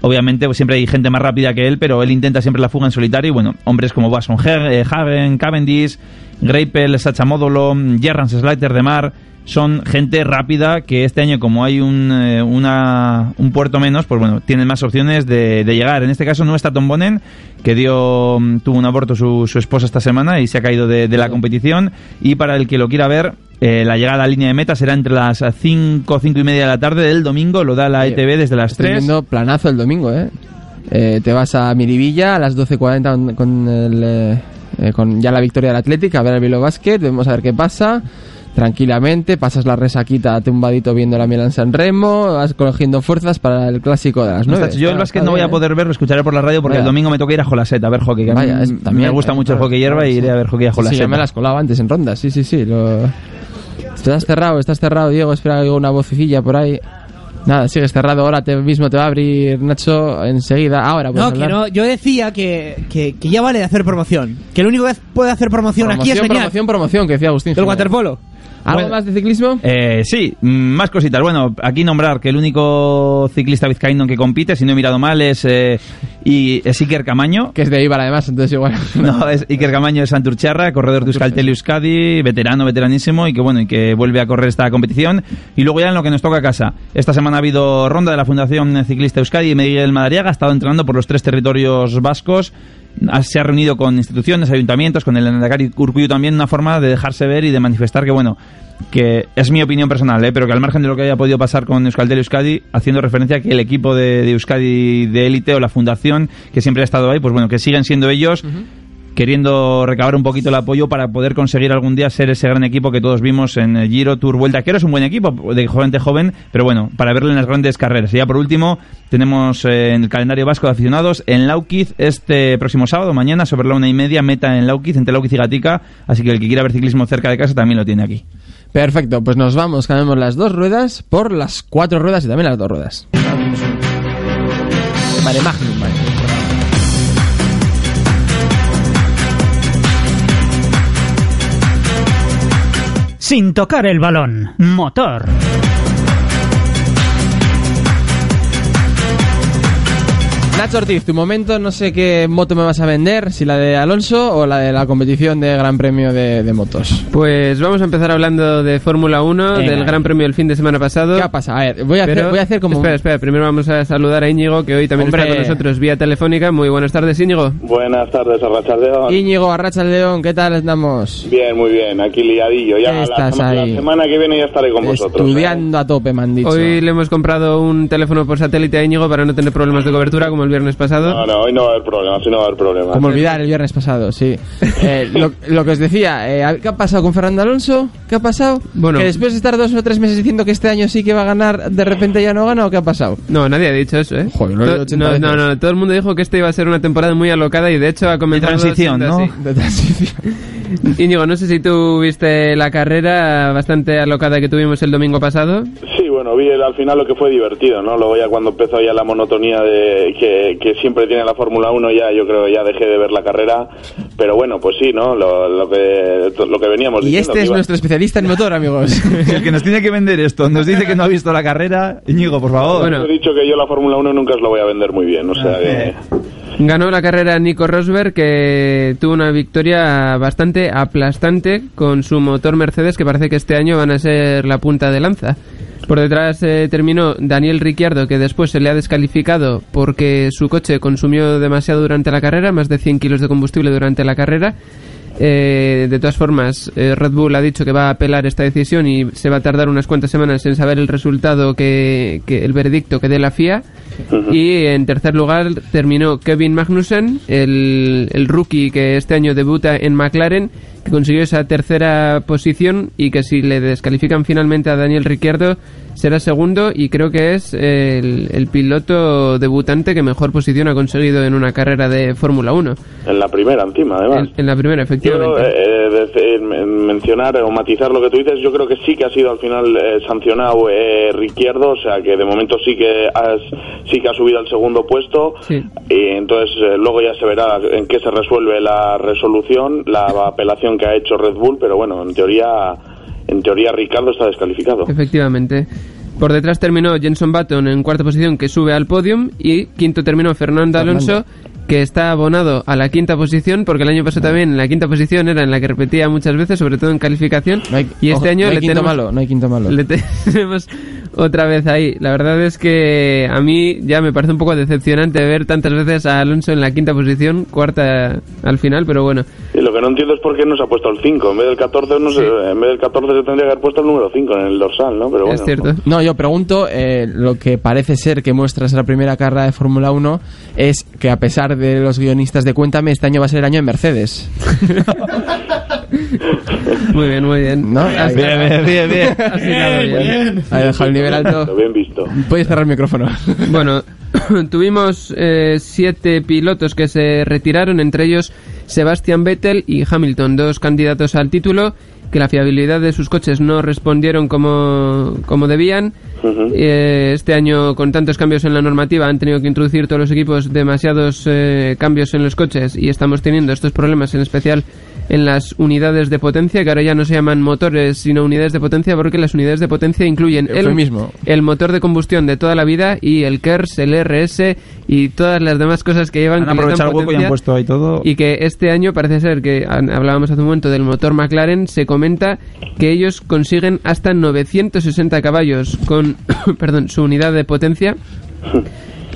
Obviamente, pues siempre hay gente más rápida que él, pero él intenta siempre la fuga en solitario. Y bueno, hombres como Basson Hagen, Cavendish, Greipel, Sacha Módolo, Gerrans Slater de Mar, son gente rápida que este año, como hay un, eh, una, un puerto menos, pues bueno, tienen más opciones de, de llegar. En este caso no está Tom Bonen, que dio mm, tuvo un aborto su, su esposa esta semana y se ha caído de, de la competición. Y para el que lo quiera ver, eh, la llegada a línea de meta será entre las 5, 5 y media de la tarde del domingo. Lo da la ETV desde las Estoy 3. viendo planazo el domingo, ¿eh? Eh, te vas a Miribilla a las 12.40 con, con, el, con ya la victoria del Atlético a ver el Bilbao Basket, vamos a ver qué pasa. Tranquilamente, pasas la resaquita tumbadito viendo la Milan San Remo, vas cogiendo fuerzas para el clásico de las No 9. está- yo el básquet no voy a poder ver, lo escucharé por la radio porque Vaya. el domingo me toca ir a Jolaseta a ver hockey. que a mí Vaya, es- también, me gusta eh, mucho el hockey hierba y sí. iré a ver hockey a Sí, ya me las colaba antes en ronda, sí, sí, sí. Lo... Estás cerrado, estás cerrado, Diego. Espera que una vocecilla por ahí. Nada, sigues cerrado. Ahora te mismo te va a abrir Nacho enseguida. Ahora, No, que no, yo decía que, que, que ya vale de hacer promoción. Que el único que puede hacer promoción, aquí es Promoción, genial. promoción, promoción, que decía Agustín. Del waterpolo. ¿Algo Bueno. más de ciclismo? Eh, sí, mm, más cositas. Bueno, aquí nombrar que el único ciclista vizcaíno que compite, si no he mirado mal, es, eh, y, es Iker Camaño. Que es de Ibar además, entonces igual. No, es Iker Camaño de Santurcharra, corredor de Euskaltel Euskadi, veterano, veteranísimo y que bueno, y que vuelve a correr esta competición. Y luego ya en lo que nos toca a casa. Esta semana ha habido ronda de la Fundación Ciclista Euskadi y Miguel Madariaga ha estado entrenando por los tres territorios vascos. Se ha reunido con instituciones, ayuntamientos, con el Endacari Urcuyo también, una forma de dejarse ver y de manifestar que, bueno, que es mi opinión personal, ¿eh? pero que al margen de lo que haya podido pasar con Euskaltel Euskadi, haciendo referencia a que el equipo de, de Euskadi de élite o la fundación que siempre ha estado ahí, pues bueno, que siguen siendo ellos queriendo recabar un poquito el apoyo para poder conseguir algún día ser ese gran equipo que todos vimos en el Giro Tour Vuelta, que ahora es un buen equipo de gente joven, pero bueno, para verlo en las grandes carreras. Y ya por último, tenemos eh, en el calendario vasco de aficionados en Lauquiz este próximo sábado, mañana, sobre la una y media, meta en Lauquiz, entre Lauquiz y Gatica, así que el que quiera ver ciclismo cerca de casa también lo tiene aquí. Perfecto, pues nos vamos, cambiamos las dos ruedas por las cuatro ruedas y también las dos ruedas. Mare Magnum, vale. Sin tocar el balón. Motor. Nacho Ortiz, tu momento, no sé qué moto me vas a vender, si la de Alonso o la de la competición de Gran Premio de, de motos. Pues vamos a empezar hablando de Fórmula 1, Venga. del Gran Premio del fin de semana pasado. ¿Qué ha pasado? A ver, voy a, hacer, voy a hacer como... Espera, espera, primero vamos a saludar a Íñigo, que hoy también Hombre. está con nosotros vía telefónica. Muy buenas tardes, Íñigo. Buenas tardes, Arrachaldeón. Íñigo, Arracha el León, ¿qué tal andamos? Bien, muy bien, aquí liadillo. Ya la, Estás sema- la ahí. semana que viene ya estaré con vosotros. ¿eh? Estudiando a tope, me han dicho. Hoy le hemos comprado un teléfono por satélite a Íñigo para no tener problemas de cobertura como el viernes pasado. No, no, hoy no va a haber problema, sí no va a haber problema. Como olvidar el viernes pasado, sí. Eh, lo, lo que os decía, eh, ¿qué ha pasado con Fernando Alonso? ¿Qué ha pasado? Bueno. que después de estar dos o tres meses diciendo que este año sí que va a ganar, de repente ya no gana o qué ha pasado? No, nadie ha dicho eso, ¿eh? Joder, lo he To- oído 80 no, veces. no, no, todo el mundo dijo que esta iba a ser una temporada muy alocada y de hecho ha comenzado transición, siendo ¿no? así. De transición. Íñigo, no sé si tú viste la carrera bastante alocada que tuvimos el domingo pasado. Sí, bueno, vi el- al final lo que fue divertido, ¿no? Luego ya cuando empezó ya la monotonía de que, que siempre tiene la Fórmula 1, ya yo creo que ya dejé de ver la carrera. Pero bueno, pues sí, ¿no? Lo, lo que, lo que veníamos Y diciendo. este que es iba- nuestro especialista en motor, amigos. El que nos tiene que vender esto nos dice que no ha visto la carrera, Íñigo, por favor. Bueno. He dicho que yo la Fórmula 1 nunca os lo voy a vender muy bien, o sea que... Ganó la carrera Nico Rosberg, que tuvo una victoria bastante aplastante con su motor Mercedes, que parece que este año van a ser la punta de lanza. Por detrás eh, terminó Daniel Ricciardo, que después se le ha descalificado porque su coche consumió demasiado durante la carrera, más de 100 kilos de combustible durante la carrera. Eh, de todas formas, eh, Red Bull ha dicho que va a apelar esta decisión y se va a tardar unas cuantas semanas en saber el resultado que, que el veredicto que dé la FIA. Y en tercer lugar terminó Kevin Magnussen, el, el rookie que este año debuta en McLaren, que consiguió esa tercera posición y que si le descalifican finalmente a Daniel Ricciardo será segundo y creo que es el, el piloto debutante que mejor posición ha conseguido en una carrera de Fórmula 1. En la primera, encima, además. En, en la primera, Yo, efectivamente. eh, de- en- en mencionar o matizar lo que tú dices, yo creo que sí que ha sido al final eh, sancionado eh, Ricciardo, o sea que de momento sí que has, sí que ha subido al segundo puesto Sí. y entonces eh, luego ya se verá en qué se resuelve la resolución, la apelación que ha hecho Red Bull, pero bueno, en teoría en teoría Ricardo está descalificado. Efectivamente. Por detrás terminó Jenson Button en cuarta posición, que sube al podium. Y quinto terminó Fernando Alonso, que está abonado a la quinta posición, porque el año pasado también en la quinta posición era en la que repetía muchas veces, sobre todo en calificación. No hay- y este ojo, año no hay le quinto tenemos, malo, no hay quinto malo. le tenemos otra vez ahí. La verdad es que a mí ya me parece un poco decepcionante ver tantas veces a Alonso en la quinta posición, cuarta al final, pero bueno. Y lo que no entiendo es por qué no se ha puesto el 5, en vez del 14 no se, en vez del 14 se tendría que haber puesto el número 5 en el dorsal, ¿no? Pero bueno. es cierto. No, yo pregunto, eh, lo que parece ser que muestras la primera carrera de Fórmula 1 es que a pesar de los guionistas de Cuéntame, este año va a ser el año en Mercedes. Muy bien, muy bien. ¿No? Bien, bien, bien, bien. has hilado bien. Ahí deja el nivel alto. Bien visto. Puedes cerrar el micrófono. Bueno, tuvimos eh, siete pilotos que se retiraron, entre ellos Sebastian Vettel y Hamilton, dos candidatos al título, que la fiabilidad de sus coches no respondieron como, como debían. Eh, este año, con tantos cambios en la normativa, han tenido que introducir todos los equipos demasiados eh, cambios en los coches y estamos teniendo estos problemas, en especial en las unidades de potencia, que ahora ya no se llaman motores, sino unidades de potencia, porque las unidades de potencia incluyen el, Eufemismo. el motor de combustión de toda la vida y el KERS, el RS y todas las demás cosas que llevan Han que aprovechado el hueco y han puesto ahí todo. Y que este año parece ser que hablábamos hace un momento del motor McLaren, se comenta que ellos consiguen hasta 960 caballos con perdón, su unidad de potencia.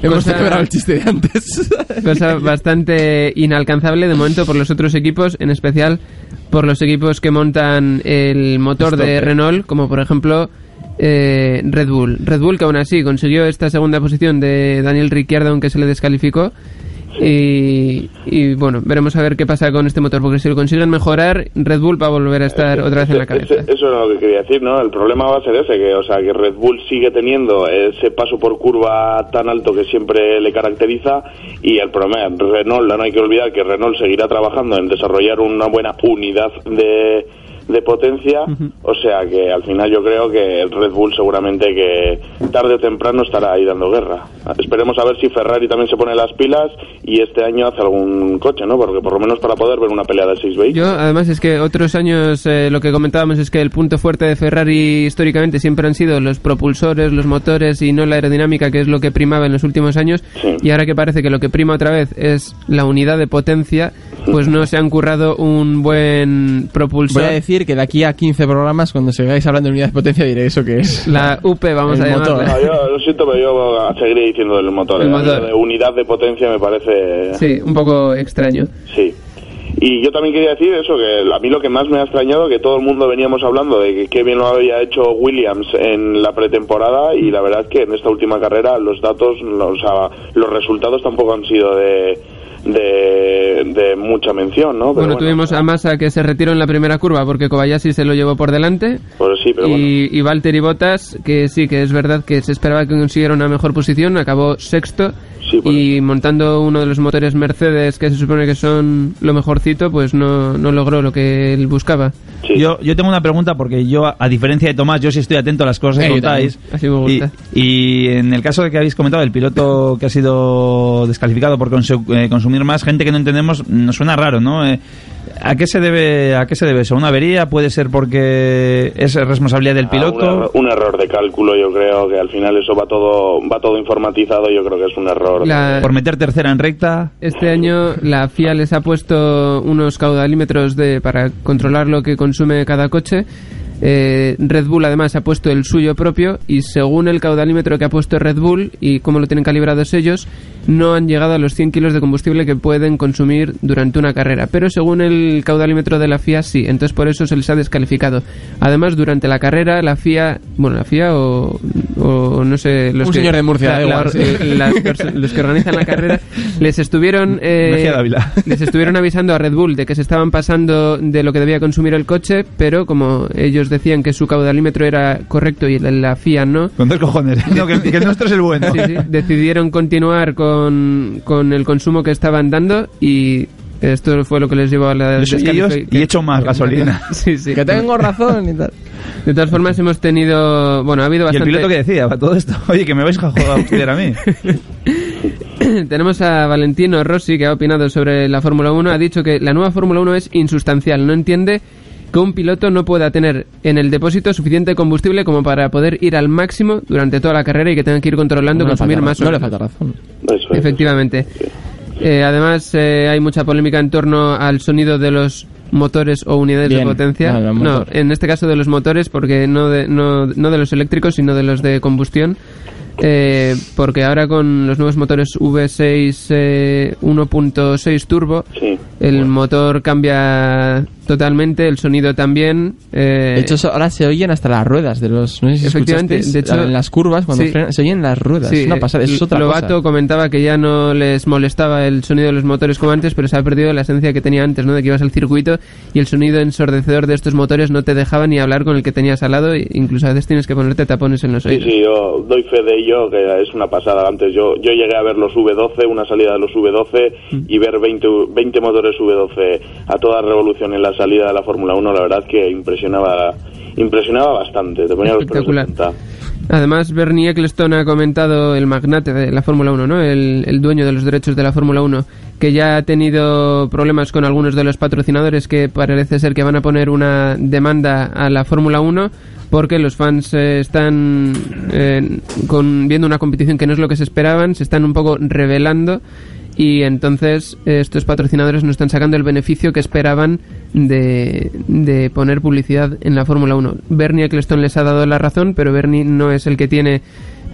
Hemos celebrado el chiste de antes. Cosa bastante inalcanzable de momento por los otros equipos, en especial por los equipos que montan el motor de. Renault, como por ejemplo eh, Red Bull. Red Bull que aún así consiguió esta segunda posición de Daniel Ricciardo, aunque se le descalificó. Y, y, bueno, veremos a ver qué pasa con este motor, porque si lo consiguen mejorar, Red Bull va a volver a estar otra vez en la cabeza. Eso era lo que quería decir, ¿no? El problema va a ser ese, que, o sea, que Red Bull sigue teniendo ese paso por curva tan alto que siempre le caracteriza y el problema, Renault, no hay que olvidar que Renault seguirá trabajando en desarrollar una buena unidad de, de potencia, o sea que al final yo creo que el Red Bull seguramente que tarde o temprano estará ahí dando guerra. Esperemos a ver si Ferrari también se pone las pilas y este año hace algún coche, ¿no? Porque por lo menos para poder ver una pelea de seis vehículos. Yo, además, es que otros años eh, lo que comentábamos es que el punto fuerte de Ferrari históricamente siempre han sido los propulsores, los motores y no la aerodinámica, que es lo que primaba en los últimos años. Y ahora que parece que lo que prima otra vez es la unidad de potencia, pues no se han currado un buen propulsor. Voy a decir que de aquí a 15 programas, cuando sigáis hablando de unidad de potencia, diré eso que es. La UP, vamos El a motor. llamarla. No, yo lo siento, pero yo seguiré diciendo del motor. El motor. De unidad de potencia me parece... Sí, un poco extraño. Sí. Y yo también quería decir eso, que a mí lo que más me ha extrañado, que todo el mundo veníamos hablando de que qué bien lo había hecho Williams en la pretemporada y la verdad es que en esta última carrera los datos, los, o sea, los resultados tampoco han sido de, de, de mucha mención, ¿no? Pero Bueno, tuvimos a Massa que se retiró en la primera curva porque Kobayashi se lo llevó por delante. Pues sí, pero bueno. y, y Valtteri Bottas, que sí, que es verdad que se esperaba que consiguiera una mejor posición, acabó sexto. Y montando uno de los motores Mercedes que se supone que son lo mejorcito, pues no, no logró lo que él buscaba. Yo, yo tengo una pregunta porque yo, a, a diferencia de Tomás, yo sí estoy atento a las cosas Sí, que también. contáis. Así me gusta. Y, y en el caso de que habéis comentado, el piloto que ha sido descalificado por consu- eh, consumir más, gente que no entendemos, nos suena raro, ¿no? Eh, ¿A qué se debe a qué se debe eso? ¿Una avería? ¿Puede ser porque es responsabilidad del Ah, piloto? un, error, un error de cálculo, yo creo que al final eso va todo va todo informatizado, yo creo que es un error. La- ¿Por meter tercera en recta? Este año la FIA les ha puesto unos caudalímetros de, para controlar lo que consume cada coche. Eh, Red Bull además ha puesto el suyo propio y según el caudalímetro que ha puesto Red Bull y cómo lo tienen calibrados ellos, no han llegado a los 100 kilos de combustible que pueden consumir durante una carrera. Pero según el caudalímetro de la FIA sí, entonces por eso se les ha descalificado. Además, durante la carrera la FIA, bueno, la FIA o, o no sé... Los Un que, señor de Murcia, da igual, sí. eh, las perso- los que organizan la carrera les estuvieron... eh, les estuvieron avisando a Red Bull de que se estaban pasando de lo que debía consumir el coche, pero como ellos decían que su caudalímetro era correcto y el de la FIA no, Con dos cojones. No, que, que el nuestro es el bueno. sí, sí, decidieron continuar con, con el consumo que estaban dando y esto fue lo que les llevó a la ellos y echo más gasolina. Sí, sí. Que tengo razón y tal. De todas formas hemos tenido, bueno, ha habido ¿Y el bastante piloto que decía para todo esto? Oye, que me vais a joder a estudiar a mí. Tenemos a Valentino Rossi que ha opinado sobre la Fórmula 1. Ha dicho que la nueva Fórmula 1 es insustancial. No entiende que un piloto no pueda tener en el depósito suficiente combustible como para poder ir al máximo durante toda la carrera y que tenga que ir controlando No consumir más. no o- le falta razón. Eso es. Efectivamente. Eh, además, eh, hay mucha polémica en torno al sonido de los motores o unidades Bien, de potencia. nada, no, en este caso de los motores, porque no de, no, no de los eléctricos, sino de los de combustión. Eh, porque ahora con los nuevos motores V6 eh, 1.6 turbo, el motor cambia totalmente, el sonido también. eh, De hecho, ahora se oyen hasta las ruedas de los. No sé si Efectivamente, de hecho- en las curvas, cuando sí. frenan, se oyen las ruedas. Sí, es una pasada, es otra Lobato cosa. comentaba que ya no les molestaba el sonido de los motores como antes, pero se ha perdido la esencia que tenía antes, ¿no? De que ibas al circuito y el sonido ensordecedor de estos motores no te dejaba ni hablar con el que tenías al lado, e incluso a veces tienes que ponerte tapones en los Sí, oídos. sí, yo doy fe de ello, que es una pasada. Antes yo yo llegué a ver los V12, una salida de los V12 Mm. y ver 20, 20 motores V12 a toda revolución en la salida de la Fórmula 1, la verdad que impresionaba impresionaba bastante. Te ponía los Espectacular. punta. Además, Bernie Eccleston ha comentado, el magnate de la Fórmula 1, ¿no? El, el dueño de los derechos de la Fórmula 1, que ya ha tenido problemas con algunos de los patrocinadores que parece ser que van a poner una demanda a la Fórmula 1 porque los fans eh, están eh, con, viendo una competición que no es lo que se esperaban, se están un poco revelando y entonces eh, estos patrocinadores no están sacando el beneficio que esperaban de, de poner publicidad en la Fórmula 1. Bernie Eccleston les ha dado la razón, pero Bernie no es el que tiene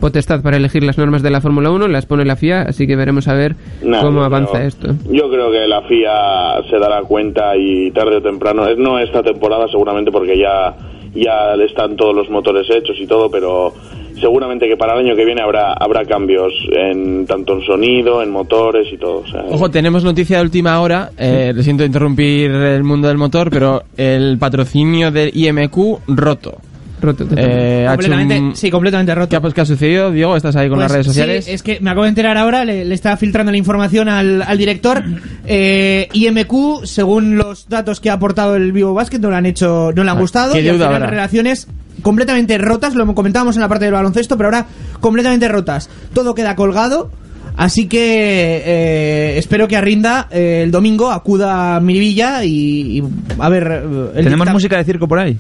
potestad para elegir las normas de la Fórmula 1, las pone la FIA, así que veremos a ver Nah, cómo avanza esto. Yo creo que la FIA se dará cuenta y tarde o temprano, no esta temporada seguramente porque ya ya están todos los motores hechos y todo, pero seguramente que para el año que viene habrá habrá cambios en tanto en sonido, en motores y todo. o sea, Ojo, tenemos noticia de última hora. Eh, le siento interrumpir el mundo del motor, pero el patrocinio del IMQ roto. Roto, Eh, Completamente, un- sí, completamente roto. ¿Qué ha, pues, qué ha sucedido, Diego? ¿Estás ahí con Pues las redes sí, sociales? es que me acabo de enterar ahora, le, le estaba filtrando la información al, al director. Eh, IMQ, según los datos que ha aportado el Vivo Basket, no le han hecho, no le han Ah, gustado. qué y al deuda final habrá. relaciones completamente rotas, lo comentábamos en la parte del baloncesto, pero ahora completamente rotas. Todo queda colgado. Así que eh, espero que a Rinda eh, el domingo acuda a Miribilla y, y a ver. eh, el ¿Tenemos música de circo por ahí?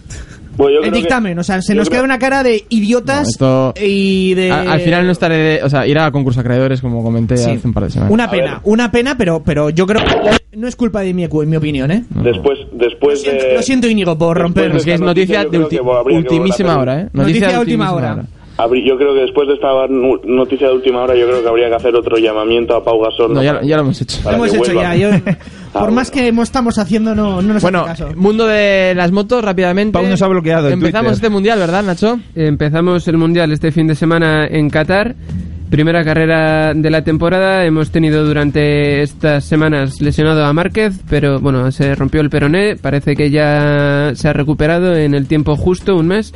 Bueno, yo el creo que- dictamen, o sea, se yo nos creo- queda una cara de idiotas No, esto- y de. A- al final no estaré de, o sea, irá a concurso de acreedores como comenté Sí. hace un par de semanas. Una pena, una pena, pero, pero yo creo que no es culpa de mi, en mi opinión, ¿eh? Después, después Lo siento, de... lo siento, Íñigo, por romper. Es que es noticia de ulti- ultimísima hora, ¿eh? Noticia de última hora. Habrí- Yo creo que después de esta noticia de última hora, yo creo que habría que hacer otro llamamiento a Pau Gasol. No, ya, ya lo hemos hecho. Lo hemos hecho vuelva. ya. yo- por más que estamos haciendo, no, no nos Bueno, hace caso. mundo de las motos, rápidamente. Pau nos ha bloqueado Empezamos Twitter. este mundial, ¿verdad, Nacho? Empezamos el Mundial este fin de semana en Qatar. Primera carrera de la temporada. Hemos tenido durante estas semanas lesionado a Márquez, pero bueno, se rompió el peroné. Parece que ya se ha recuperado en el tiempo justo, un mes.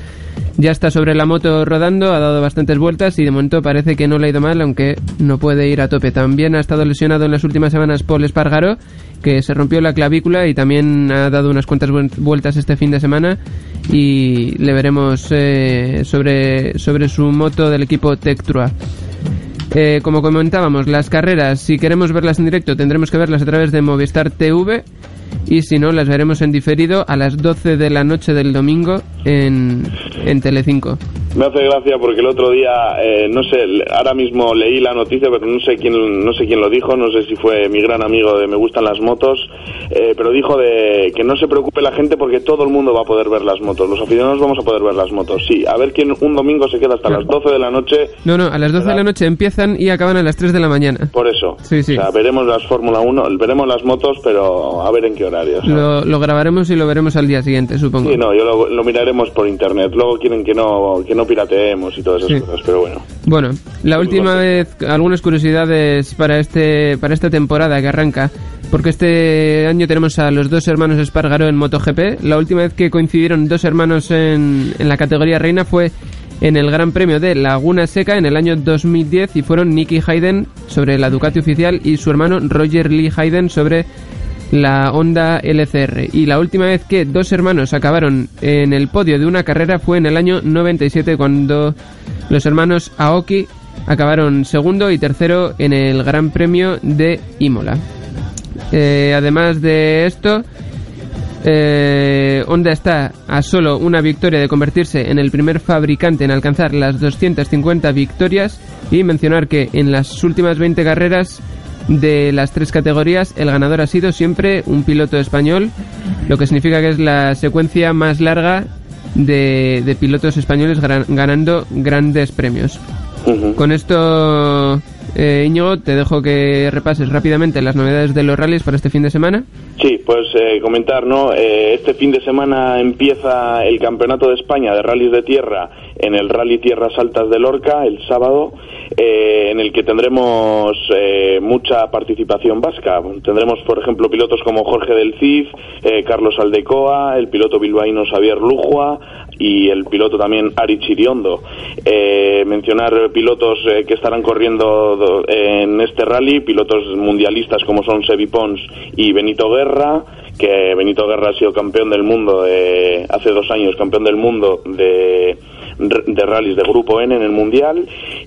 Ya está sobre la moto rodando, ha dado bastantes vueltas y de momento parece que no le ha ido mal, aunque no puede ir a tope. También ha estado lesionado en las últimas semanas Paul Espargaro, que se rompió la clavícula y también ha dado unas cuantas vuel- vueltas este fin de semana y le veremos eh, sobre, sobre su moto del equipo Tectrua. Eh, como comentábamos, las carreras, si queremos verlas en directo, tendremos que verlas a través de Movistar TV y si no, las veremos en diferido a las 12 de la noche del domingo en, en Telecinco. Me hace gracia porque el otro día, eh, no sé, ahora mismo leí la noticia, pero no sé quién, no sé quién lo dijo, no sé si fue mi gran amigo de Me Gustan las Motos, eh, pero dijo de que no se preocupe la gente porque todo el mundo va a poder ver las motos, los aficionados vamos a poder ver las motos, sí, a ver quién un domingo se queda hasta las 12 de la noche, No, no, a las 12 de la noche empiezan y acaban a las 3 de la mañana. por eso. Sí, sí. O sea, veremos las Fórmula 1, veremos las motos, pero a ver en qué horario. Lo, lo grabaremos y lo veremos al día siguiente, supongo. Sí, no, yo lo, lo miraremos por internet. Luego quieren que no que no pirateemos y todas esas Sí. cosas, pero bueno. Bueno, la última vez, algunas curiosidades para este para esta temporada que arranca, porque este año tenemos a los dos hermanos Espargaró en MotoGP. La última vez que coincidieron dos hermanos en, en la categoría reina fue en el Gran Premio de Laguna Seca en el año 2010 y fueron Nicky Hayden sobre la Ducati oficial y su hermano Roger Lee Hayden sobre la Honda LCR. Y la última vez que dos hermanos acabaron en el podio de una carrera fue en el año 97 cuando los hermanos Aoki acabaron segundo y tercero en el Gran Premio de Imola. Eh, además de esto, eh, Honda está a solo una victoria de convertirse en el primer fabricante en alcanzar las 250 victorias y mencionar que en las últimas 20 carreras de las tres categorías el ganador ha sido siempre un piloto español, lo que significa que es la secuencia más larga de, de pilotos españoles gran- ganando grandes premios. Con esto, eh, Íñigo, te dejo que repases rápidamente las novedades de los rallies para este fin de semana. Sí, pues eh, comentar, ¿no? Eh, este fin de semana empieza el Campeonato de España de Rallys de Tierra en el Rally Tierras Altas de Lorca el sábado, eh, en el que tendremos eh, mucha participación vasca. Tendremos, por ejemplo, pilotos como Jorge del Cid, eh, Carlos Aldecoa, el piloto bilbaíno Xavier Lujua y el piloto también Ari Chiriondo. Eh, mencionar pilotos eh, que estarán corriendo do- en este rally, pilotos mundialistas como son Sebi Pons y Benito Guerra, que Benito Guerra ha sido campeón del mundo de, hace dos años, campeón del mundo de de rallies de grupo N en el mundial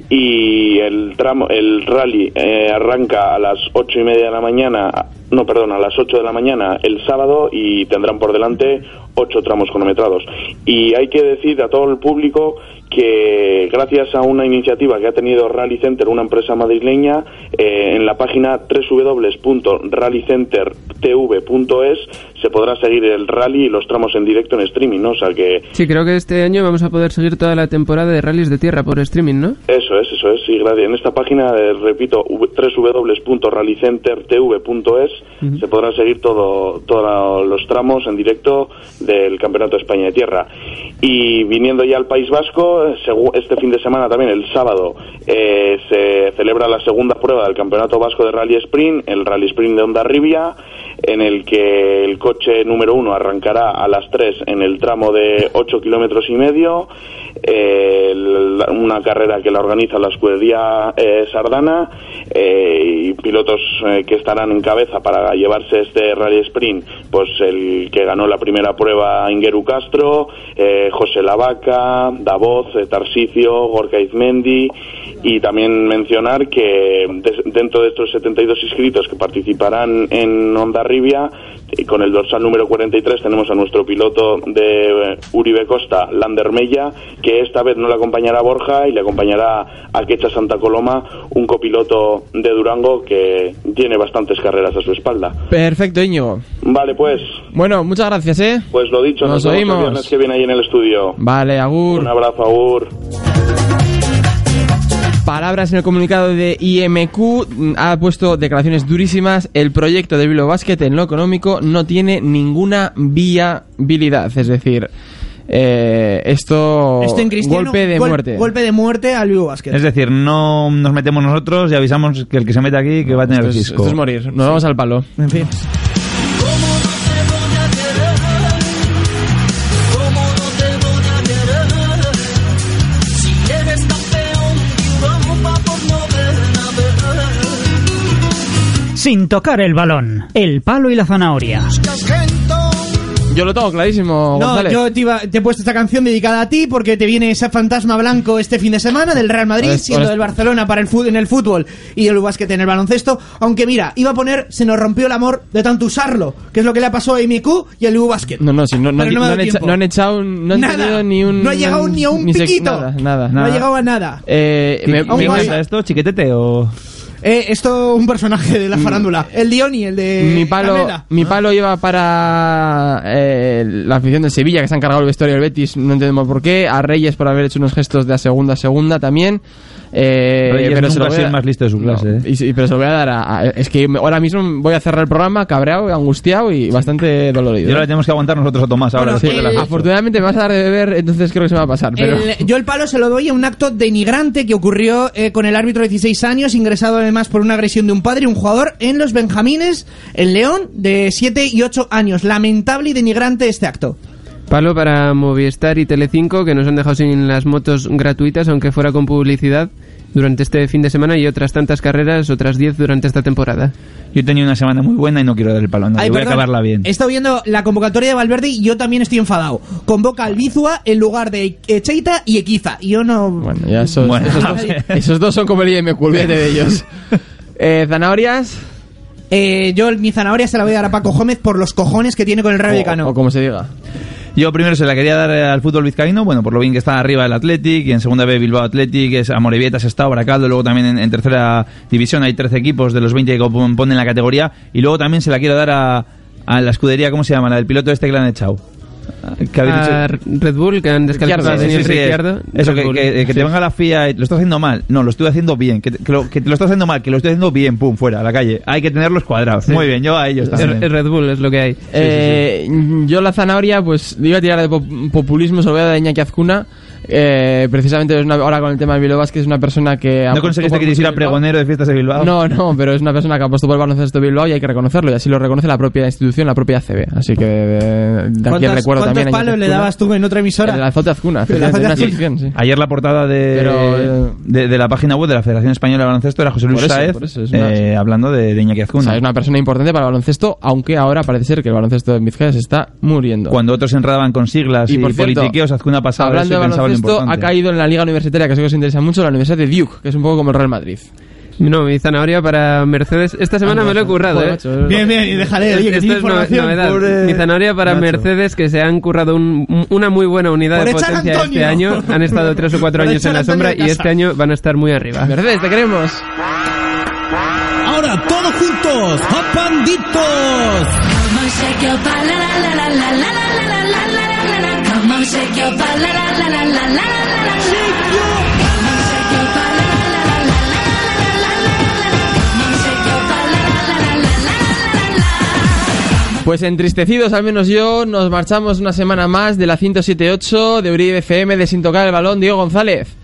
y el tramo el rally eh, arranca a las ocho y media de la mañana no perdón a las 8 de la mañana el sábado y tendrán por delante ocho tramos cronometrados y hay que decir a todo el público que gracias a una iniciativa que ha tenido Rally Center, una empresa madrileña, eh, en la página www.rallycentertv.es se podrá seguir el rally y los tramos en directo en streaming, ¿no? O sea que Sí, creo que este año vamos a poder seguir toda la temporada de rallies de tierra por streaming, ¿no? Eso es, eso es, sí, gracias. En esta página, eh, repito, www.rallycentertv.es se podrán seguir todo, todos los tramos en directo del Campeonato de España de Tierra. Y viniendo ya al País Vasco, este fin de semana también, el sábado, eh, se celebra la segunda prueba del Campeonato Vasco de Rally Sprint, el Rally Sprint de Ondarribia, en el que el coche número uno arrancará a las 3 en el tramo de 8 kilómetros y medio, eh, una carrera que la organiza la escudería eh, Sardana eh, y pilotos eh, que estarán en cabeza para llevarse este rally sprint pues el que ganó la primera prueba Ingeru Castro eh, José Lavaca Davoz eh, Tarsicio Gorka Izmendi y también mencionar que dentro de estos 72 inscritos que participarán en Ondarribia y con el dorsal número 43 tenemos a nuestro piloto de eh, Uribe Costa, Lander Mella, que esta vez no le acompañará Borja y le acompañará a Quecha Santa Coloma, un copiloto de Durango que tiene bastantes carreras a su espalda. Perfecto, Íñigo. Vale, pues, Bueno, muchas gracias, ¿eh? pues lo dicho, Nos nos, oímos. que viene ahí en el estudio. Vale, Agur. Un abrazo, Agur. Palabras en el comunicado de IMQ mm, ha puesto declaraciones durísimas. El proyecto de Bilbao Basket en lo económico no tiene ninguna viabilidad. Es decir, eh, esto Esto en golpe de gol- muerte. Golpe de muerte al Bilbao Basket. Es decir, no nos metemos nosotros y avisamos que el que se mete aquí que va a tener Esto es, risco. esto es morir. Nos vamos al palo. En fin. Sin tocar el balón, el palo y la zanahoria. Yo lo tengo clarísimo, No, González. yo te, iba- te he puesto esta canción dedicada a ti porque te viene ese fantasma blanco este fin de semana del Real Madrid, siendo del Barcelona para el fútbol, en el fútbol y el básquet en el baloncesto. Aunque mira, iba a poner se nos rompió el amor de tanto usarlo, que es lo que le ha pasado a MQ y al Basket. No, no, sí, no, no, Pero no me ha no dado han echa- tiempo. no han echado, un- no han Nada. tenido ni un... No ha llegado ni a un se- piquito. nada, nada. No ha llegado a nada. Eh, me- me- más. ¿Pasa esto, chiquetete o...? Eh, esto un personaje de la farándula. El Dioni, el de mi palo, Canela. mi palo iba para eh, la afición del Sevilla, que se ha encargado el vestuario del Betis, no entendemos por qué. A Reyes por haber hecho unos gestos de a segunda a segunda también. Eh, Reyes pero se nunca lo voy sido a- más listo de su clase, No, ¿eh? y, pero se lo voy a dar a, a- Es que ahora mismo voy a cerrar el programa cabreado, angustiado y bastante dolorido. Y ahora le tenemos que aguantar nosotros a Tomás ahora. Bueno, de. Afortunadamente me vas a dar de beber, entonces creo que se me va a pasar. Pero... El- yo el palo se lo doy a un acto denigrante que ocurrió eh, con el árbitro de 16 años, ingresado además por una agresión de un padre y un jugador en los Benjamines, en León, de 7 y 8 años. Lamentable y denigrante este acto. Palo para Movistar y Telecinco que nos han dejado sin las motos gratuitas, aunque fuera con publicidad, durante este fin de semana y otras tantas carreras, otras 10 durante esta temporada. Yo he tenido una semana muy buena y no quiero dar el palo nadie. Ay, Voy perdón, a acabarla bien. He estado viendo la convocatoria de Valverde y yo también estoy enfadado. Convoca al Bizua en lugar de Echeita y Equiza. Y yo no... Bueno, ya esos, Bueno, esos, dos, esos dos son como el IMQ, olvídate de ellos. Eh, zanahorias Eh, yo mi zanahoria se la voy a dar a Paco Gómez por los cojones que tiene con el Rayo o, Vallecano. o como se diga. Yo primero se la quería dar eh, al fútbol vizcaíno, bueno, por lo bien que está arriba el Athletic, y en segunda B Bilbao Athletic, es Amorebieta, está Baracaldo, luego también en, en tercera división hay 13 equipos de los 20 que componen la categoría, y luego también se la quiero dar a, a la escudería, ¿cómo se llama? La del piloto este que le han echado. Que A Red Bull que han descalificado a Sí, Daniel sí, sí, Ricciardo. Eso, que, que- que sí. te venga la FIA y lo estás haciendo mal. No, lo estoy haciendo bien. Que que lo, que lo estás haciendo mal, que lo estoy haciendo bien, pum, fuera, a la calle. Hay que tenerlos cuadrados. Muy bien, yo a ellos también. Red Bull es lo que hay. Eh, Yo la zanahoria, pues iba a tirar de pop- populismo, se lo voy a dar a Iñaki Azcuna. Eh, precisamente es una- ahora con el tema de Bilbao Basket es una persona que... ¿No conseguiste que te hiciera pregonero de fiestas de Bilbao? No, no, pero es una persona que ha puesto por el baloncesto de Bilbao y hay que reconocerlo, y así lo reconoce la propia institución, la propia ACB. Así que eh, de aquí el ¿Cuántos, recuerdo cuántos también Iñaki palos le dabas tú en otra emisora? El azote Azcuna, El de azote una Azcuna. sección, sí. Ayer la portada de, Pero, de, de la página web de la Federación Española de Baloncesto era José Luis Saez eh, hablando de, de Iñaki O Azcuna. sea, es una persona importante para el baloncesto, aunque ahora parece ser que el baloncesto en Vizcaya se está muriendo. Cuando otros enredaban con siglas y, Y por cierto, politiqueos, Azcuna ha pasado Hablando eso de y pensaba baloncesto, ha caído en la liga universitaria, que sé que os interesa mucho, la Universidad de Duke, que es un poco como el Real Madrid. No, mi zanahoria para Mercedes. Esta semana Ah, me lo he currado, joder, ¿eh? macho, Bien, bien, y déjale, oye, que Esto es no- Mi zanahoria para macho. Mercedes que se han currado un- una muy buena unidad Por de potencia Antonio. este año. Han estado tres o cuatro Por años en la sombra y este año van a estar muy arriba. Mercedes, te queremos. Ahora todos juntos, ¡a la la la la la Pues entristecidos, al menos yo, nos marchamos una semana más de la 107.8 de Uribe FM de Sin Tocar el Balón, Diego González.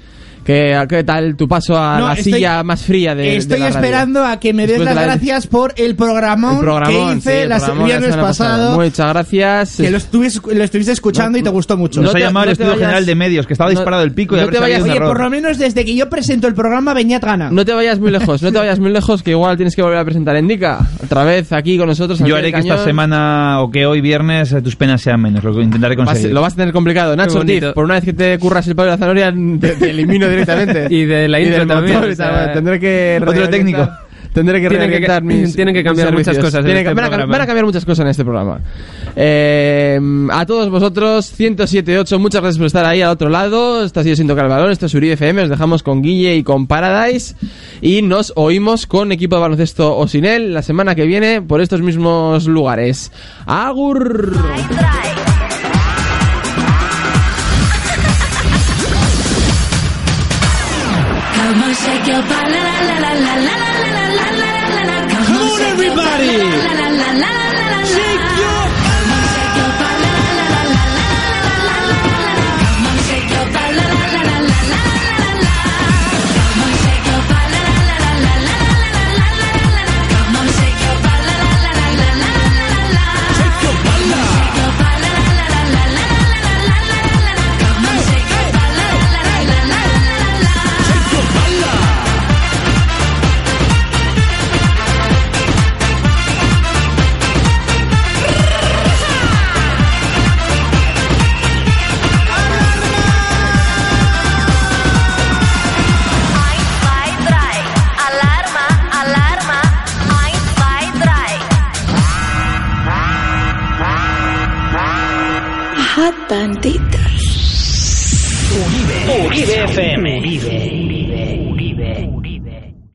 ¿Qué, qué tal tu paso a No, la estoy- silla más fría de, de Estoy la radio? esperando a que me des Después de las la- gracias por el programón, El programón, que hice sí, el la- programón de la viernes pasada. pasado. Muchas gracias. Que lo, estuvis- lo estuviste escuchando y te gustó mucho. Nos No ha llamado no el Estudio vayas- General de Medios, que estaba no- disparado el pico y te vayas- Oye, por lo menos desde que yo presento el programa, Beñat gana. No te vayas muy lejos, no te vayas muy lejos, que igual tienes que volver a presentar Indica. Otra vez aquí con nosotros. Yo haré que esta semana o que hoy viernes eh, tus penas sean menos, lo que intentaré conseguir. lo vas a tener complicado. Nacho por una vez que te curras el palo de la zanahoria, te, te elimino directamente. Y de la intro también, motor o sea, tendré que Otro técnico. Tendré que Tienen que- mis tienen que cambiar muchas cosas en este van, a, programa. van a cambiar muchas cosas en este programa. Eh, a todos vosotros, 107.8, muchas gracias por estar ahí al otro lado. Esto ha sido Sin Tocar el Balón, esto es Uribe FM. Os dejamos con Guille y con Paradise. Y nos oímos con equipo de baloncesto o sin él la semana que viene por estos mismos lugares. ¡Agur! Come on, everybody. FM.